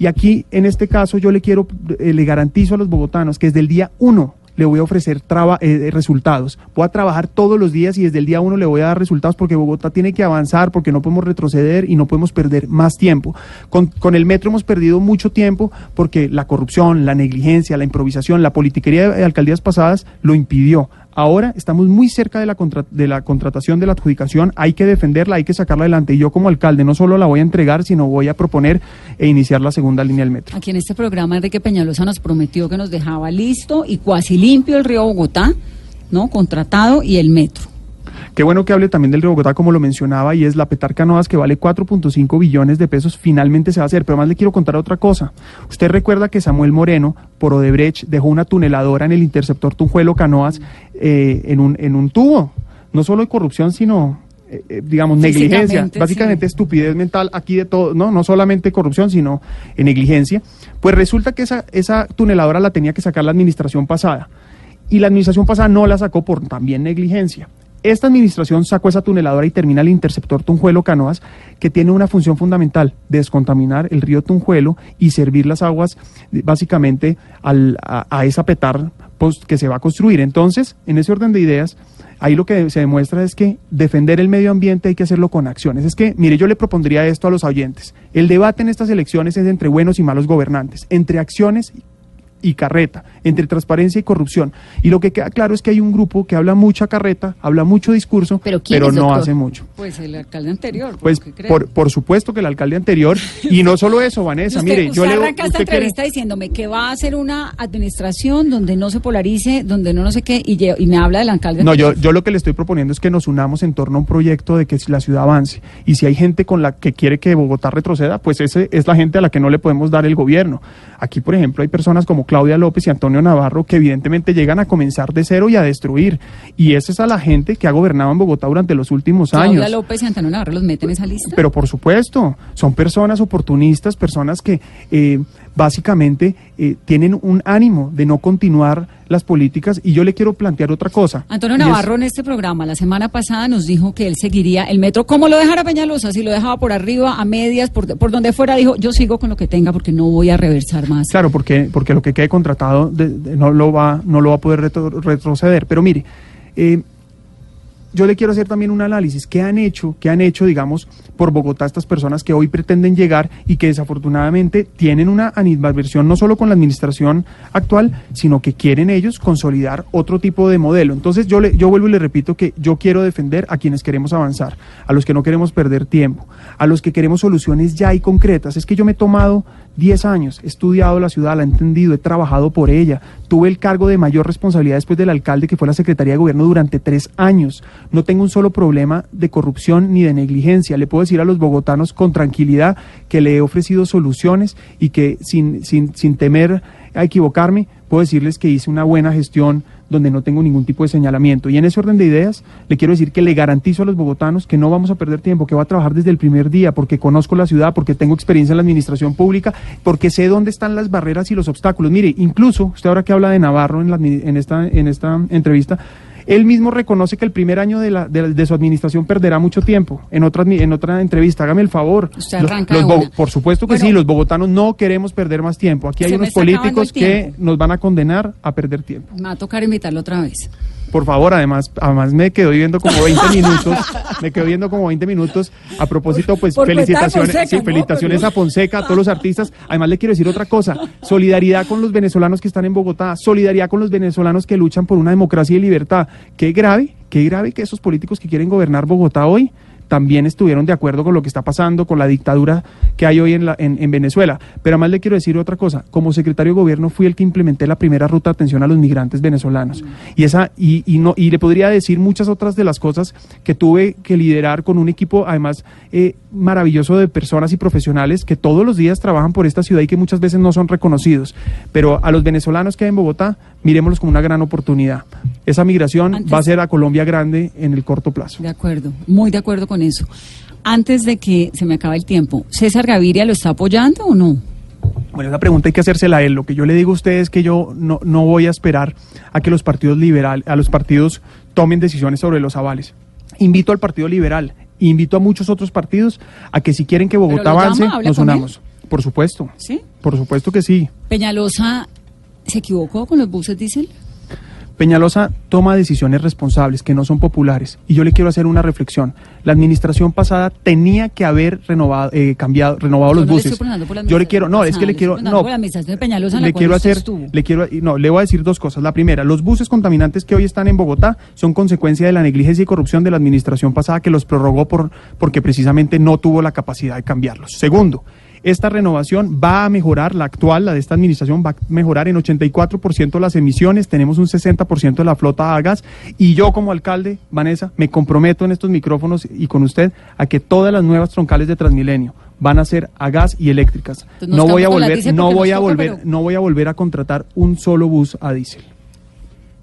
Y aquí, en este caso, yo le quiero, eh, le garantizo a los bogotanos que desde el día uno le voy a ofrecer eh, resultados. Voy a trabajar todos los días y desde el día uno le voy a dar resultados porque Bogotá tiene que avanzar, porque no podemos retroceder y no podemos perder más tiempo. Con, con el metro hemos perdido mucho tiempo porque la corrupción, la negligencia, la improvisación, la politiquería de alcaldías pasadas lo impidió. Ahora estamos muy cerca de la, de la contratación, de la adjudicación, hay que defenderla, hay que sacarla adelante. Y yo como alcalde no solo la voy a entregar, sino voy a proponer e iniciar la segunda línea del metro. Aquí en este programa Enrique Peñalosa nos prometió que nos dejaba listo y cuasi limpio el río Bogotá, ¿no? Contratado y el metro. Qué bueno que hable también del Río Bogotá, como lo mencionaba, y es la Petar Canoas, que vale 4.5 billones de pesos, finalmente se va a hacer. Pero más le quiero contar otra cosa. Usted recuerda que Samuel Moreno, por Odebrecht, dejó una tuneladora en el interceptor Tunjuelo Canoas eh, en, un, en un tubo. No solo de corrupción, sino eh, eh, digamos, negligencia, básicamente estupidez mental aquí de todo, no, no solamente corrupción, sino negligencia. Pues resulta que esa, esa tuneladora la tenía que sacar la administración pasada y la administración pasada no la sacó por también negligencia. Esta administración sacó esa tuneladora y termina el interceptor Tunjuelo Canoas, que tiene una función fundamental, descontaminar el río Tunjuelo y servir las aguas básicamente a, esa petar que se va a construir. Entonces, en ese orden de ideas, ahí lo que se demuestra es que defender el medio ambiente hay que hacerlo con acciones. Es que, mire, yo le propondría esto a los oyentes. El debate en estas elecciones es entre buenos y malos gobernantes, entre acciones y carreta, entre transparencia y corrupción. Y lo que queda claro es que hay un grupo que habla mucha carreta, habla mucho discurso, pero, no hace mucho. Pues el alcalde anterior. Pues por, por, supuesto que el alcalde anterior. y no solo eso, Vanessa, mire, yo le arranca esta entrevista diciéndome que va a ser una administración donde no se polarice, donde no no sé qué, y, y me habla del alcalde. No, yo, yo lo que le estoy proponiendo es que nos unamos en torno a un proyecto de que la ciudad avance. Y si hay gente con la que quiere que Bogotá retroceda, pues ese es la gente a la que no le podemos dar el gobierno. Aquí, por ejemplo, hay personas como Claudia López y Antonio Navarro que evidentemente llegan a comenzar de cero y a destruir. Y esa es a la gente que ha gobernado en Bogotá durante los últimos años. Claudia López y Antonio Navarro los meten en esa lista. Pero por supuesto, son personas oportunistas, personas que eh, básicamente eh, tienen un ánimo de no continuar las políticas y yo le quiero plantear otra cosa. Antonio Navarro en este programa la semana pasada nos dijo que él seguiría el metro como lo dejara Peñalosa, si lo dejaba por arriba, a medias, por, por donde fuera, dijo yo sigo con lo que tenga porque no voy a reversar más. Claro, porque, porque lo que quede contratado no, lo va, no lo va a poder retroceder. Pero mire, eh, yo le quiero hacer también un análisis. ¿Qué han hecho, qué han hecho, digamos, por Bogotá estas personas que hoy pretenden llegar y que desafortunadamente tienen una animadversión no solo con la administración actual, sino que quieren ellos consolidar otro tipo de modelo? Entonces yo, le, yo vuelvo y le repito que yo quiero defender a quienes queremos avanzar, a los que no queremos perder tiempo, a los que queremos soluciones ya y concretas. Es que yo me he tomado 10 años, he estudiado la ciudad, la he entendido, he trabajado por ella, tuve el cargo de mayor responsabilidad después del alcalde que fue la Secretaría de Gobierno durante tres años. No tengo un solo problema de corrupción ni de negligencia. Le puedo decir a los bogotanos con tranquilidad que le he ofrecido soluciones y que sin, sin, sin temer a equivocarme, puedo decirles que hice una buena gestión donde no tengo ningún tipo de señalamiento. Y en ese orden de ideas, le quiero decir que le garantizo a los bogotanos que no vamos a perder tiempo, que va a trabajar desde el primer día, porque conozco la ciudad, porque tengo experiencia en la administración pública, porque sé dónde están las barreras y los obstáculos. Mire, incluso usted ahora que habla de Navarro en, la, en, esta, en esta entrevista, él mismo reconoce que el primer año de, la, de, su administración perderá mucho tiempo. En otra, en otra entrevista, hágame el favor. por supuesto que sí, los bogotanos no queremos perder más tiempo. Aquí hay unos políticos que nos van a condenar a perder tiempo. Me va a tocar invitarlo otra vez. Por favor, además, además me quedo viendo como 20 minutos, me quedo viendo como 20 minutos. A propósito, pues Por felicitaciones, Fonseca, sí, ¿no? felicitaciones a Fonseca, a todos los artistas. Además le quiero decir otra cosa, solidaridad con los venezolanos que están en Bogotá, solidaridad con los venezolanos que luchan por una democracia y libertad. Qué grave, qué grave que esos políticos que quieren gobernar Bogotá hoy también estuvieron de acuerdo con lo que está pasando, con la dictadura que hay hoy en, la- en, en Venezuela. Pero además le quiero decir otra cosa. Como secretario de gobierno fui el que implementé la primera ruta de atención a los migrantes venezolanos. Y, esa, y, y, no, y le podría decir muchas otras de las cosas que tuve que liderar con un equipo, además, eh, maravilloso de personas y profesionales que todos los días trabajan por esta ciudad y que muchas veces no son reconocidos. Pero a los venezolanos que hay en Bogotá, miremoslos como una gran oportunidad. Esa migración Antes- va a ser a Colombia grande en el corto plazo. De acuerdo, muy de acuerdo con eso. Antes de que se me acabe el tiempo, ¿César Gaviria lo está apoyando o no? Bueno, esa pregunta hay que hacérsela a él. Lo que yo le digo a usted es que yo no, no voy a esperar a que los partidos liberal, a los partidos tomen decisiones sobre los avales. Invito al Partido Liberal, invito a muchos otros partidos a que si quieren que Bogotá llama? avance, ¿Habla nos él? unamos. Por supuesto, ¿Sí? por supuesto que sí. Peñalosa se equivocó con los buses diésel. Peñalosa toma decisiones responsables que no son populares. Y yo le quiero hacer una reflexión. La administración pasada tenía que haber renovado, eh, cambiado, renovado Yo los no buses. por la yo le quiero, no, es que le quiero, preguntando no, por la administración de Peñalosa le quiero hacer, estuvo. le quiero, no, le voy a decir dos cosas. La primera, los buses contaminantes que hoy están en Bogotá son consecuencia de la negligencia y corrupción de la administración pasada que los prorrogó por, porque precisamente no tuvo la capacidad de cambiarlos. Segundo, esta renovación va a mejorar, la actual, la de esta administración, va a mejorar en 84% las emisiones, tenemos un 60% de la flota a gas y yo como alcalde, Vanessa, me comprometo en estos micrófonos y con usted a que todas las nuevas troncales de Transmilenio van a ser a gas y eléctricas. No voy a volver, no voy a volver, pero- no voy a volver a contratar un solo bus a diésel.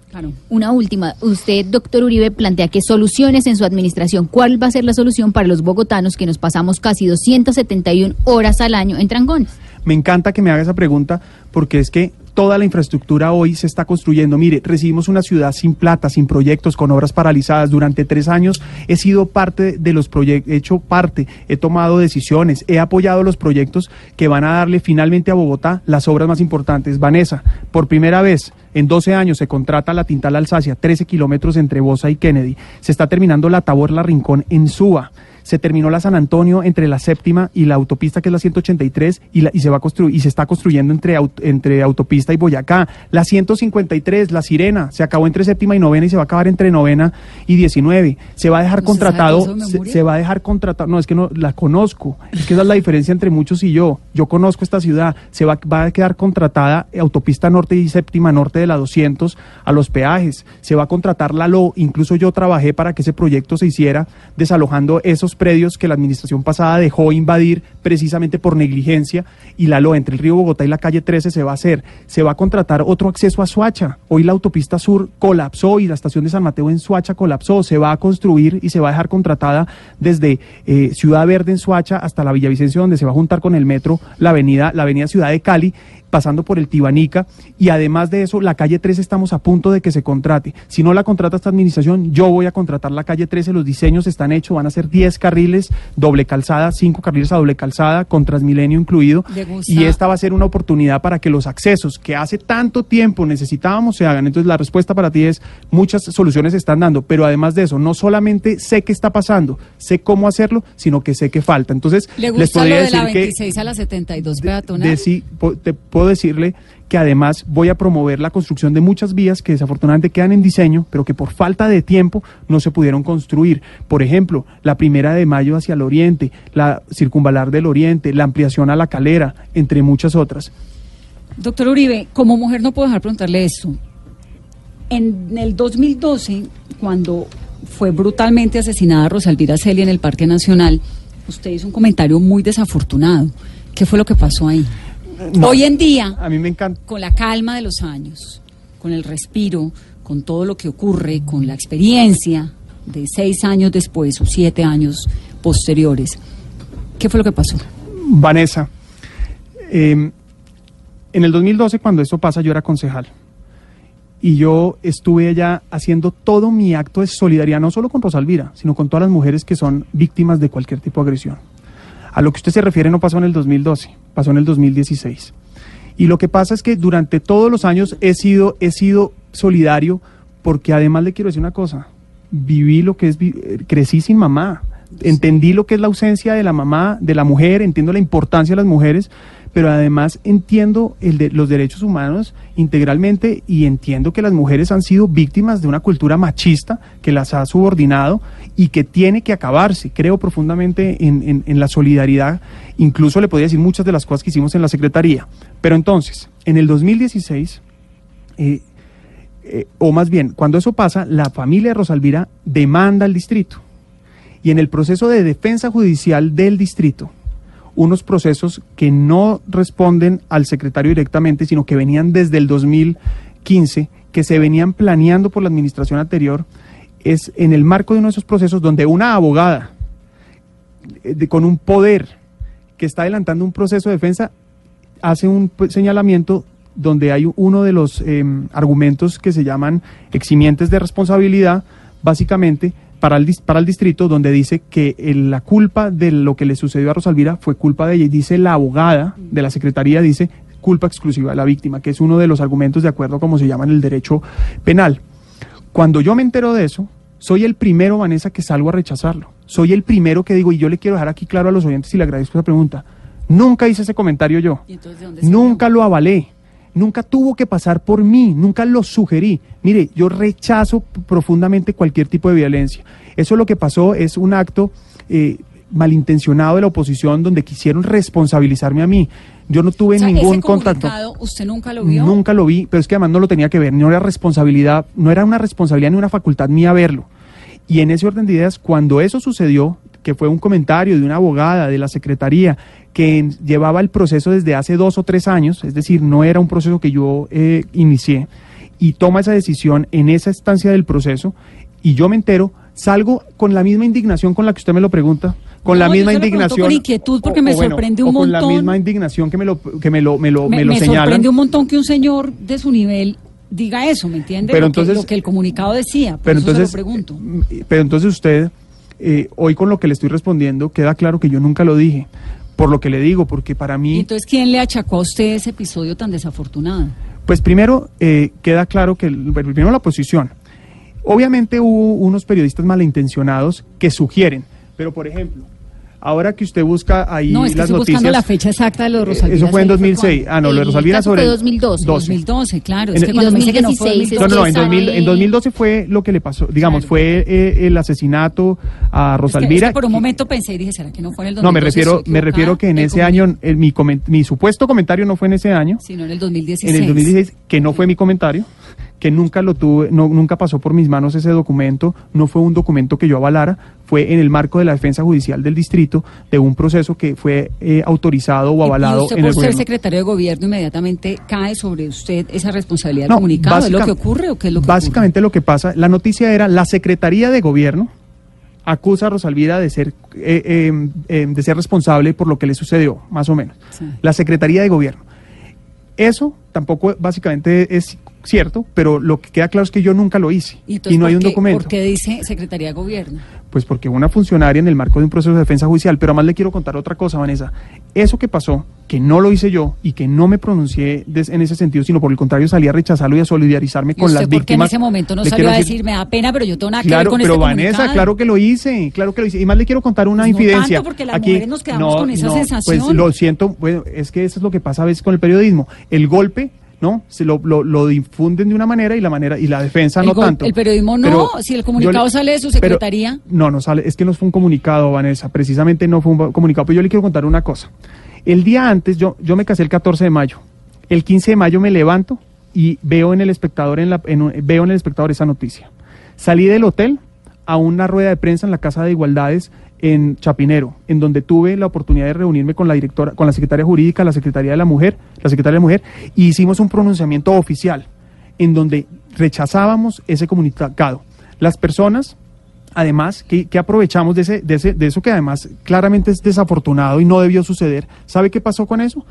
Claro. Una última. Usted, doctor Uribe, plantea que soluciones en su administración. ¿Cuál va a ser la solución para los bogotanos que nos pasamos casi 271 horas al año en trancones? Me encanta que me haga esa pregunta porque es que toda la infraestructura hoy se está construyendo. Mire, recibimos una ciudad sin plata, sin proyectos, con obras paralizadas. Durante tres años he sido parte de los proyectos, he hecho parte, he tomado decisiones, he apoyado los proyectos que van a darle finalmente a Bogotá las obras más importantes. Vanessa, por primera vez en 12 años se contrata la Tintal Alsacia, 13 kilómetros entre Bosa y Kennedy. Se está terminando la Tabor La Rincón en Suba. Se terminó la San Antonio entre la séptima y la autopista que es la 183 y, la- y se va a construir y se está construyendo entre, aut- entre autopista y Boyacá. La 153, la Sirena, se acabó entre séptima y novena y se va a acabar entre novena y 19. Se va a dejar ¿No se sabe contratado, se va a dejar contratado, no es que no la conozco, es que esa es la diferencia entre muchos y yo. Yo conozco esta ciudad, se va, va a quedar contratada autopista norte y séptima norte de la 200 a los peajes, se va a contratar la LO, incluso yo trabajé para que ese proyecto se hiciera desalojando esos predios que la administración pasada dejó invadir precisamente por negligencia y la LO entre el río Bogotá y la calle 13 se va a hacer, se va a contratar otro acceso a Suacha, hoy la autopista sur colapsó y la estación de San Mateo en Suacha colapsó, se va a construir y se va a dejar contratada desde eh, Ciudad Verde en Suacha hasta la Villavicencio donde se va a juntar con el metro la avenida, la avenida Ciudad de Cali pasando por el Tibanica. Y además de eso la calle 13 estamos a punto de que se contrate. Si no la contrata esta administración, yo voy a contratar la calle 13, los diseños están hechos, van a ser 10 carriles doble calzada, 5 carriles a doble calzada con Transmilenio incluido y esta va a ser una oportunidad para que los accesos que hace tanto tiempo necesitábamos se hagan. Entonces la respuesta para ti es muchas soluciones se están dando, pero además de eso, no solamente sé qué está pasando, sé cómo hacerlo, sino que sé que falta. Entonces ¿Le les gusta lo podría de la decir que 26 a la 72 peatonal? deci- po- te puedo decirle que además voy a promover la construcción de muchas vías que desafortunadamente quedan en diseño, pero que por falta de tiempo no se pudieron construir. Por ejemplo, la primera de mayo hacia el oriente, la circunvalar del oriente, la ampliación a la calera, entre muchas otras. Doctor Uribe, como mujer no puedo dejar de preguntarle esto. En el 2012, cuando fue brutalmente asesinada Rosalvira Celia en el Parque Nacional, usted hizo un comentario muy desafortunado. ¿Qué fue lo que pasó ahí? No. Hoy en día, A mí me encanta. con la calma de los años, con el respiro, con todo lo que ocurre, con la experiencia de seis años después o siete años posteriores, ¿qué fue lo que pasó? Vanessa, eh, en el 2012 cuando esto pasa yo era concejal y yo estuve allá haciendo todo mi acto de solidaridad, no solo con Rosalvira, sino con todas las mujeres que son víctimas de cualquier tipo de agresión. A lo que usted se refiere no pasó en el 2012, pasó en el 2016. Y lo que pasa es que durante todos los años he sido, he sido solidario porque además le quiero decir una cosa, viví lo que es, eh, crecí sin mamá, entendí lo que es la ausencia de la mamá, de la mujer, entiendo la importancia de las mujeres, pero además entiendo los derechos humanos integralmente y entiendo que las mujeres han sido víctimas de una cultura machista que las ha subordinado y que tiene que acabarse. Creo profundamente en, en- en la solidaridad, incluso le podría decir muchas de las cosas que hicimos en la Secretaría. Pero entonces, en el 2016, eh, eh, o más bien, cuando eso pasa, la familia de Rosalvira demanda al distrito. Y en el proceso de defensa judicial del distrito, unos procesos que no responden al secretario directamente, sino que venían desde el 2015, que se venían planeando por la administración anterior, es en el marco de uno de esos procesos donde una abogada eh, con un poder que está adelantando un proceso de defensa hace un señalamiento donde hay uno de los eh, argumentos que se llaman eximientes de responsabilidad, básicamente para el, dis- para el distrito, donde dice que el- la culpa de lo que le sucedió a Rosalvira fue culpa de ella. Y dice la abogada de la Secretaría, dice culpa exclusiva de la víctima, que es uno de los argumentos de acuerdo a como se llama en el derecho penal. Cuando yo me entero de eso, soy el primero, Vanessa, que salgo a rechazarlo. Soy el primero que digo, y yo le quiero dejar aquí claro a los oyentes y le agradezco esa pregunta. Nunca hice ese comentario yo. ¿Y entonces? Nunca lo avalé. Nunca tuvo que pasar por mí, nunca lo sugerí. Mire, yo rechazo profundamente cualquier tipo de violencia. Eso lo que pasó es un acto eh, malintencionado de la oposición donde quisieron responsabilizarme a mí. Yo no tuve O sea, ningún ese contacto. ¿Usted nunca lo vio? Nunca lo vi, pero es que además no lo tenía que ver, no era responsabilidad, no era una responsabilidad ni una facultad mía verlo. Y en ese orden de ideas, cuando eso sucedió, que fue un comentario de una abogada de la Secretaría que llevaba el proceso desde hace dos o tres años, es decir, no era un proceso que yo eh, inicié, y toma esa decisión en esa estancia del proceso, y yo me entero, salgo con la misma indignación con la que usted me lo pregunta, con No, la misma indignación. con inquietud porque me bueno, sorprende un o Con la montón. misma indignación que me lo, que me lo, me lo, me, me lo me señalan. sorprende un montón que un señor de su nivel diga eso, ¿me entiende? Pero lo, que, entonces- lo que el comunicado decía, por Pero eso entonces, se lo pregunto. mm, pero entonces usted, eh, hoy con lo que le estoy respondiendo, queda claro que yo nunca lo dije. Por lo que le digo, porque para ¿Y mí, entonces quién le achacó a usted ese episodio tan desafortunado? pues primero eh, queda claro que, primero la oposición. Obviamente hubo unos periodistas malintencionados que sugieren, pero por ejemplo, ahora que usted busca ahí no, es que las estoy buscando noticias... la fecha exacta de lo de eh, Rosalvira. Eso fue en ¿sí? 2006. Ah, no, lo de caso sobre... fue 2012. 2012, claro. En Es que cuando me dice que no fue 2016 No, no, en, que 2000 sale- en 2012 fue lo que le pasó, digamos, Claro. fue eh, el asesinato a Es que- es que por un momento pensé y dije, ¿será que no fue en el 2012? No, me refiero, me refiero que en ese año, el- mi, comen- mi supuesto comentario no fue en ese año, Sino en el 2016. en el 2016, que no fue mi comentario, que nunca lo tuve, no, nunca pasó por mis manos ese documento, no fue un documento que yo avalara, fue en el marco de la defensa judicial del distrito de un proceso que fue eh, autorizado o avalado y usted en el por ser gobierno. secretario de gobierno inmediatamente cae sobre usted esa responsabilidad No, comunicado. ¿Es lo que ocurre o qué es lo que Básicamente lo que pasa, la noticia era la Secretaría de Gobierno acusa a Rosalvira de ser, eh, eh, eh, de ser responsable por lo que le sucedió, más o menos. Sí. La Secretaría de Gobierno. Eso tampoco básicamente es cierto, pero lo que queda claro es que yo nunca lo hice ¿Y, y, no hay un qué- documento. ¿Por qué dice Secretaría de Gobierno? Pues porque una funcionaria en el marco de un proceso de defensa judicial, pero además le quiero contar otra cosa, Vanessa. Eso que pasó, que no lo hice yo y que no me pronuncié en ese sentido, sino por el contrario salí a rechazarlo y a solidarizarme ¿Y con usted las por qué en ese momento no Le salió a decir- decir, me da pena, pero yo tengo nada que ver con pero este Vanessa, comunicado"? claro que lo hice, claro que lo hice. Y más le quiero contar una Pues no infidencia. tanto, porque las mujeres nos quedamos con esa sensación. Pues lo siento, bueno, es que eso es lo que pasa a veces con el periodismo. El golpe, ¿no? Se lo, lo, lo difunden de una manera y la manera y la defensa El no tanto. el periodismo no, Pero si el comunicado le- sale de su pero- secretaría. no, no sale, es que no fue un comunicado, Vanessa, precisamente no fue un comunicado, pero yo le quiero contar una cosa. El día antes, yo, yo me casé el 14 de mayo. El 15 de mayo me levanto y veo en el espectador, en la, en veo en el espectador esa noticia. Salí del hotel a una rueda de prensa en la Casa de Igualdades en Chapinero, en donde tuve la oportunidad de reunirme con la directora, con la secretaria jurídica, la secretaría de la mujer, la secretaria de la mujer, y hicimos un pronunciamiento oficial en donde rechazábamos ese comunicado. Las personas además, que, que aprovechamos de, ese, de, ese, de eso que además claramente es desafortunado y no debió suceder. ¿Sabe qué pasó con eso?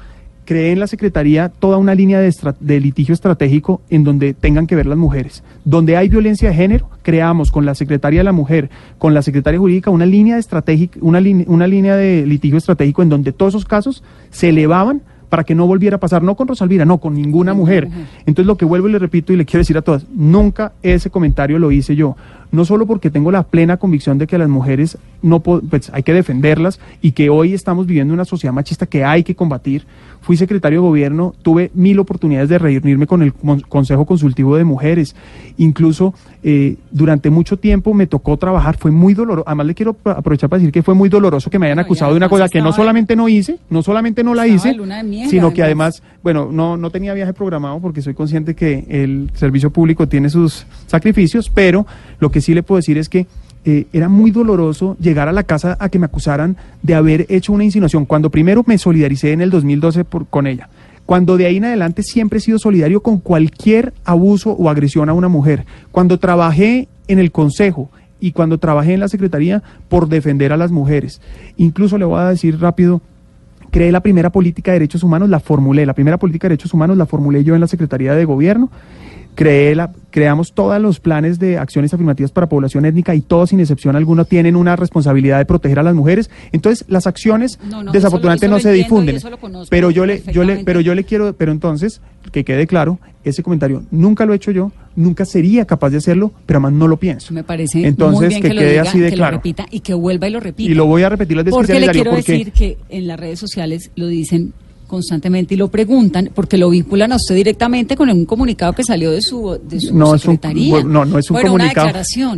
Creé en la Secretaría toda una línea de, de litigio estratégico en donde tengan que ver las mujeres. Donde hay violencia de género, creamos con la Secretaría de la Mujer, con la Secretaría Jurídica, una línea, estratégica, una línea de litigio estratégico en donde todos esos casos se elevaban para que no volviera a pasar, no con Rosalvira, no, con ninguna mujer. Entonces lo que vuelvo y le repito y le quiero decir a todas, nunca ese comentario lo hice yo no solo porque tengo la plena convicción de que las mujeres no pues, hay que defenderlas y que hoy estamos viviendo una sociedad machista que hay que combatir. Fui secretario de gobierno, tuve mil oportunidades de reunirme con el Consejo Consultivo de Mujeres. Incluso eh, durante mucho tiempo me tocó trabajar, fue muy doloroso. Además le quiero aprovechar para decir que fue muy doloroso que me hayan acusado de una cosa que no solamente no hice, no solamente no la hice, sino que además, bueno, no, no tenía viaje programado porque soy consciente que el servicio público tiene sus sacrificios, pero lo que sí le puedo decir es que eh, era muy doloroso llegar a la casa a que me acusaran de haber hecho una insinuación, cuando primero me solidaricé en el 2012 por, con ella. Cuando de ahí en adelante siempre he sido solidario con cualquier abuso o agresión a una mujer. Cuando trabajé en el Consejo y cuando trabajé en la Secretaría por defender a las mujeres. Incluso le voy a decir rápido, creé la primera política de derechos humanos, la formulé. La primera política de derechos humanos la formulé yo en la Secretaría de Gobierno creé la, creamos todos los planes de acciones afirmativas para población étnica y todos, sin excepción alguna, tienen una responsabilidad de proteger a las mujeres. Entonces, las acciones desafortunadamente no se difunden. Pero yo le, yo le, pero yo le quiero, pero entonces, que quede claro, ese comentario nunca lo he hecho yo, nunca sería capaz de hacerlo, pero además no lo pienso. Me parece entonces que, quede así de claro. repita y que vuelva y lo repita. Y lo voy a repetir las Porque le quiero decir que en las redes sociales lo dicen constantemente y lo preguntan porque lo vinculan a usted directamente con un comunicado que salió de su, de su no secretaría. Es un, no, no es un comunicado.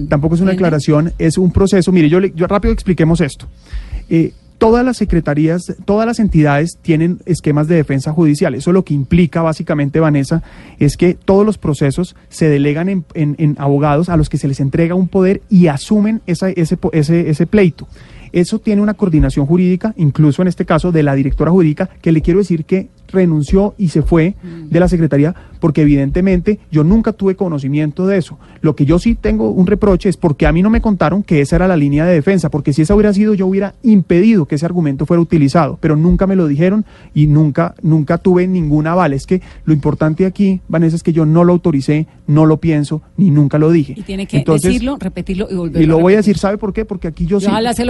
Tampoco es una declaración, es un proceso. Mire, yo, le, yo rápido expliquemos esto. Eh, todas las secretarías, todas las entidades tienen esquemas de defensa judicial. Eso lo que implica básicamente, Vanessa, es que todos los procesos se delegan en, en, abogados a los que se les entrega un poder y asumen esa, ese, ese, ese pleito. Eso tiene una coordinación jurídica, incluso en este caso de la directora jurídica, que le quiero decir que renunció y se fue de la Secretaría porque evidentemente yo nunca tuve conocimiento de eso. Lo que yo sí tengo un reproche es porque a mí no me contaron que esa era la línea de defensa, porque si esa hubiera sido yo hubiera impedido que ese argumento fuera utilizado, pero nunca me lo dijeron y nunca nunca tuve ningún aval. Es que lo importante aquí, Vanessa, es que yo no lo autoricé, no lo pienso ni nunca lo dije. Y tiene que decirlo, repetirlo y volverlo. Y lo voy a decir, ¿sabe por qué? Porque aquí yo, sí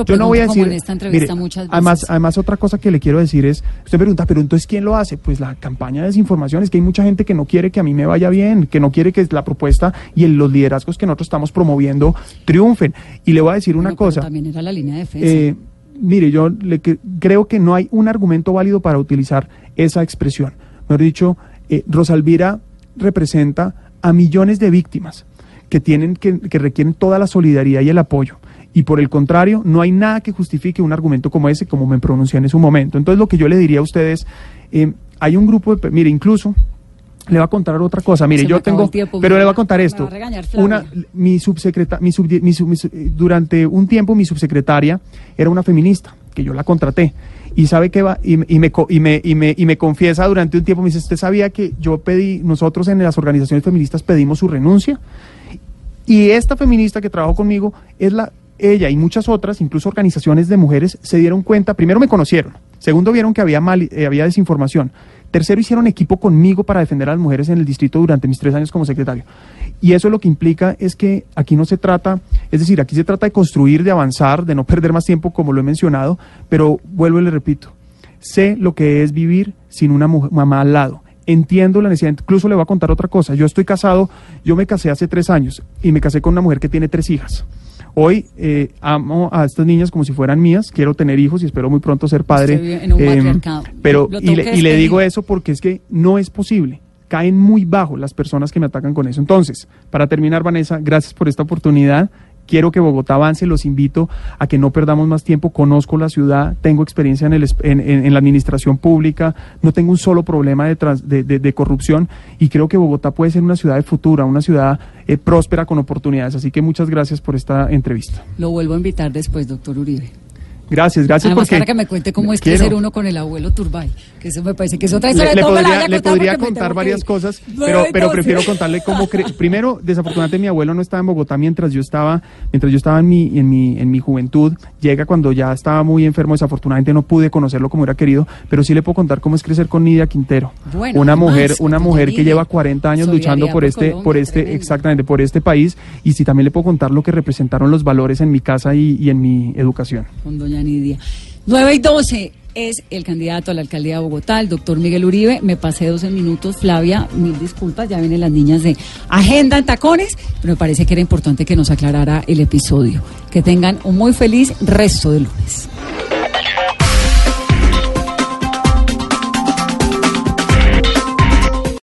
yo no voy a decir en esta entrevista muchas veces. Además, además otra cosa que le quiero decir es, usted pregunta, pero entonces ¿quién lo hace? Pues la campaña de desinformación es que hay mucha gente que no quiere que a mí me vaya bien, que no quiere que la propuesta y los liderazgos que nosotros estamos promoviendo triunfen. Y le voy a decir una cosa. También era la línea de defensa. Eh, mire, yo le, creo que no hay un argumento válido para utilizar esa expresión. Mejor dicho, eh, Rosalvira representa a millones de víctimas que tienen que, que requieren toda la solidaridad y el apoyo y por el contrario, no hay nada que justifique un argumento como ese, como me pronuncié en su momento. Entonces, lo que yo le diría a ustedes, eh, hay un grupo de, mire, incluso le va a contar otra cosa. Mire, yo tengo, pero le voy a contar esto. una, mi subsecretaria, mi, durante un tiempo mi subsecretaria era una feminista que yo la contraté y sabe que va y, me, y, me, y, me, y me confiesa durante un tiempo me dice usted sabía que yo pedí nosotros en las organizaciones feministas pedimos su renuncia y esta feminista que trabajó conmigo es la ella y muchas otras, incluso organizaciones de mujeres, se dieron cuenta, primero me conocieron, segundo vieron que había, mal, eh, había desinformación, tercero hicieron equipo conmigo para defender a las mujeres en el distrito durante mis tres años como secretario. Y eso lo que implica es que aquí no se trata, es decir, aquí se trata de construir, de avanzar, de no perder más tiempo, como lo he mencionado, pero vuelvo y le repito, sé lo que es vivir sin una mamá al lado entiendo la necesidad. Incluso le voy a contar otra cosa. Yo estoy casado, yo me casé hace tres años y me casé con una mujer que tiene tres hijas. Hoy eh, amo a estas niñas como si fueran mías, quiero tener hijos y espero muy pronto ser padre. Em, pero y le, digo eso porque es que no es posible caen muy bajo las personas que me atacan con eso. Entonces, para terminar, Vanessa, gracias por esta oportunidad. Quiero que Bogotá avance, los invito a que no perdamos más tiempo. Conozco la ciudad, tengo experiencia en, el, en, la administración pública, no tengo un solo problema de, de, corrupción y creo que Bogotá puede ser una ciudad de futura, una ciudad eh, próspera con oportunidades. Así que muchas gracias por esta entrevista. Lo vuelvo a invitar después, doctor Uribe. Gracias, gracias Además, para que me cuente cómo es crecer uno con el abuelo Turbay, que eso me parece que es otra historia. Le, podría, le podría contar varias cosas, pero, pero prefiero contarle cómo... Primero, desafortunadamente mi abuelo no estaba en Bogotá mientras yo estaba, mientras yo estaba en mi, en mi, en mi juventud. Llega cuando ya estaba muy enfermo, desafortunadamente no pude conocerlo como era querido, pero sí le puedo contar cómo es crecer con Nidia Quintero. una mujer, una mujer que lleva 40 años luchando por este, por este, exactamente, por este país, y sí también le puedo contar lo que representaron los valores en mi casa y, y en mi educación. Con doña Nidia. 9 y 12 es el candidato a la alcaldía de Bogotá, el doctor Miguel Uribe. Me pasé 12 minutos, Flavia, mil disculpas, ya vienen las niñas de Agenda en Tacones, pero me parece que era importante que nos aclarara el episodio. Que tengan un muy feliz resto de lunes.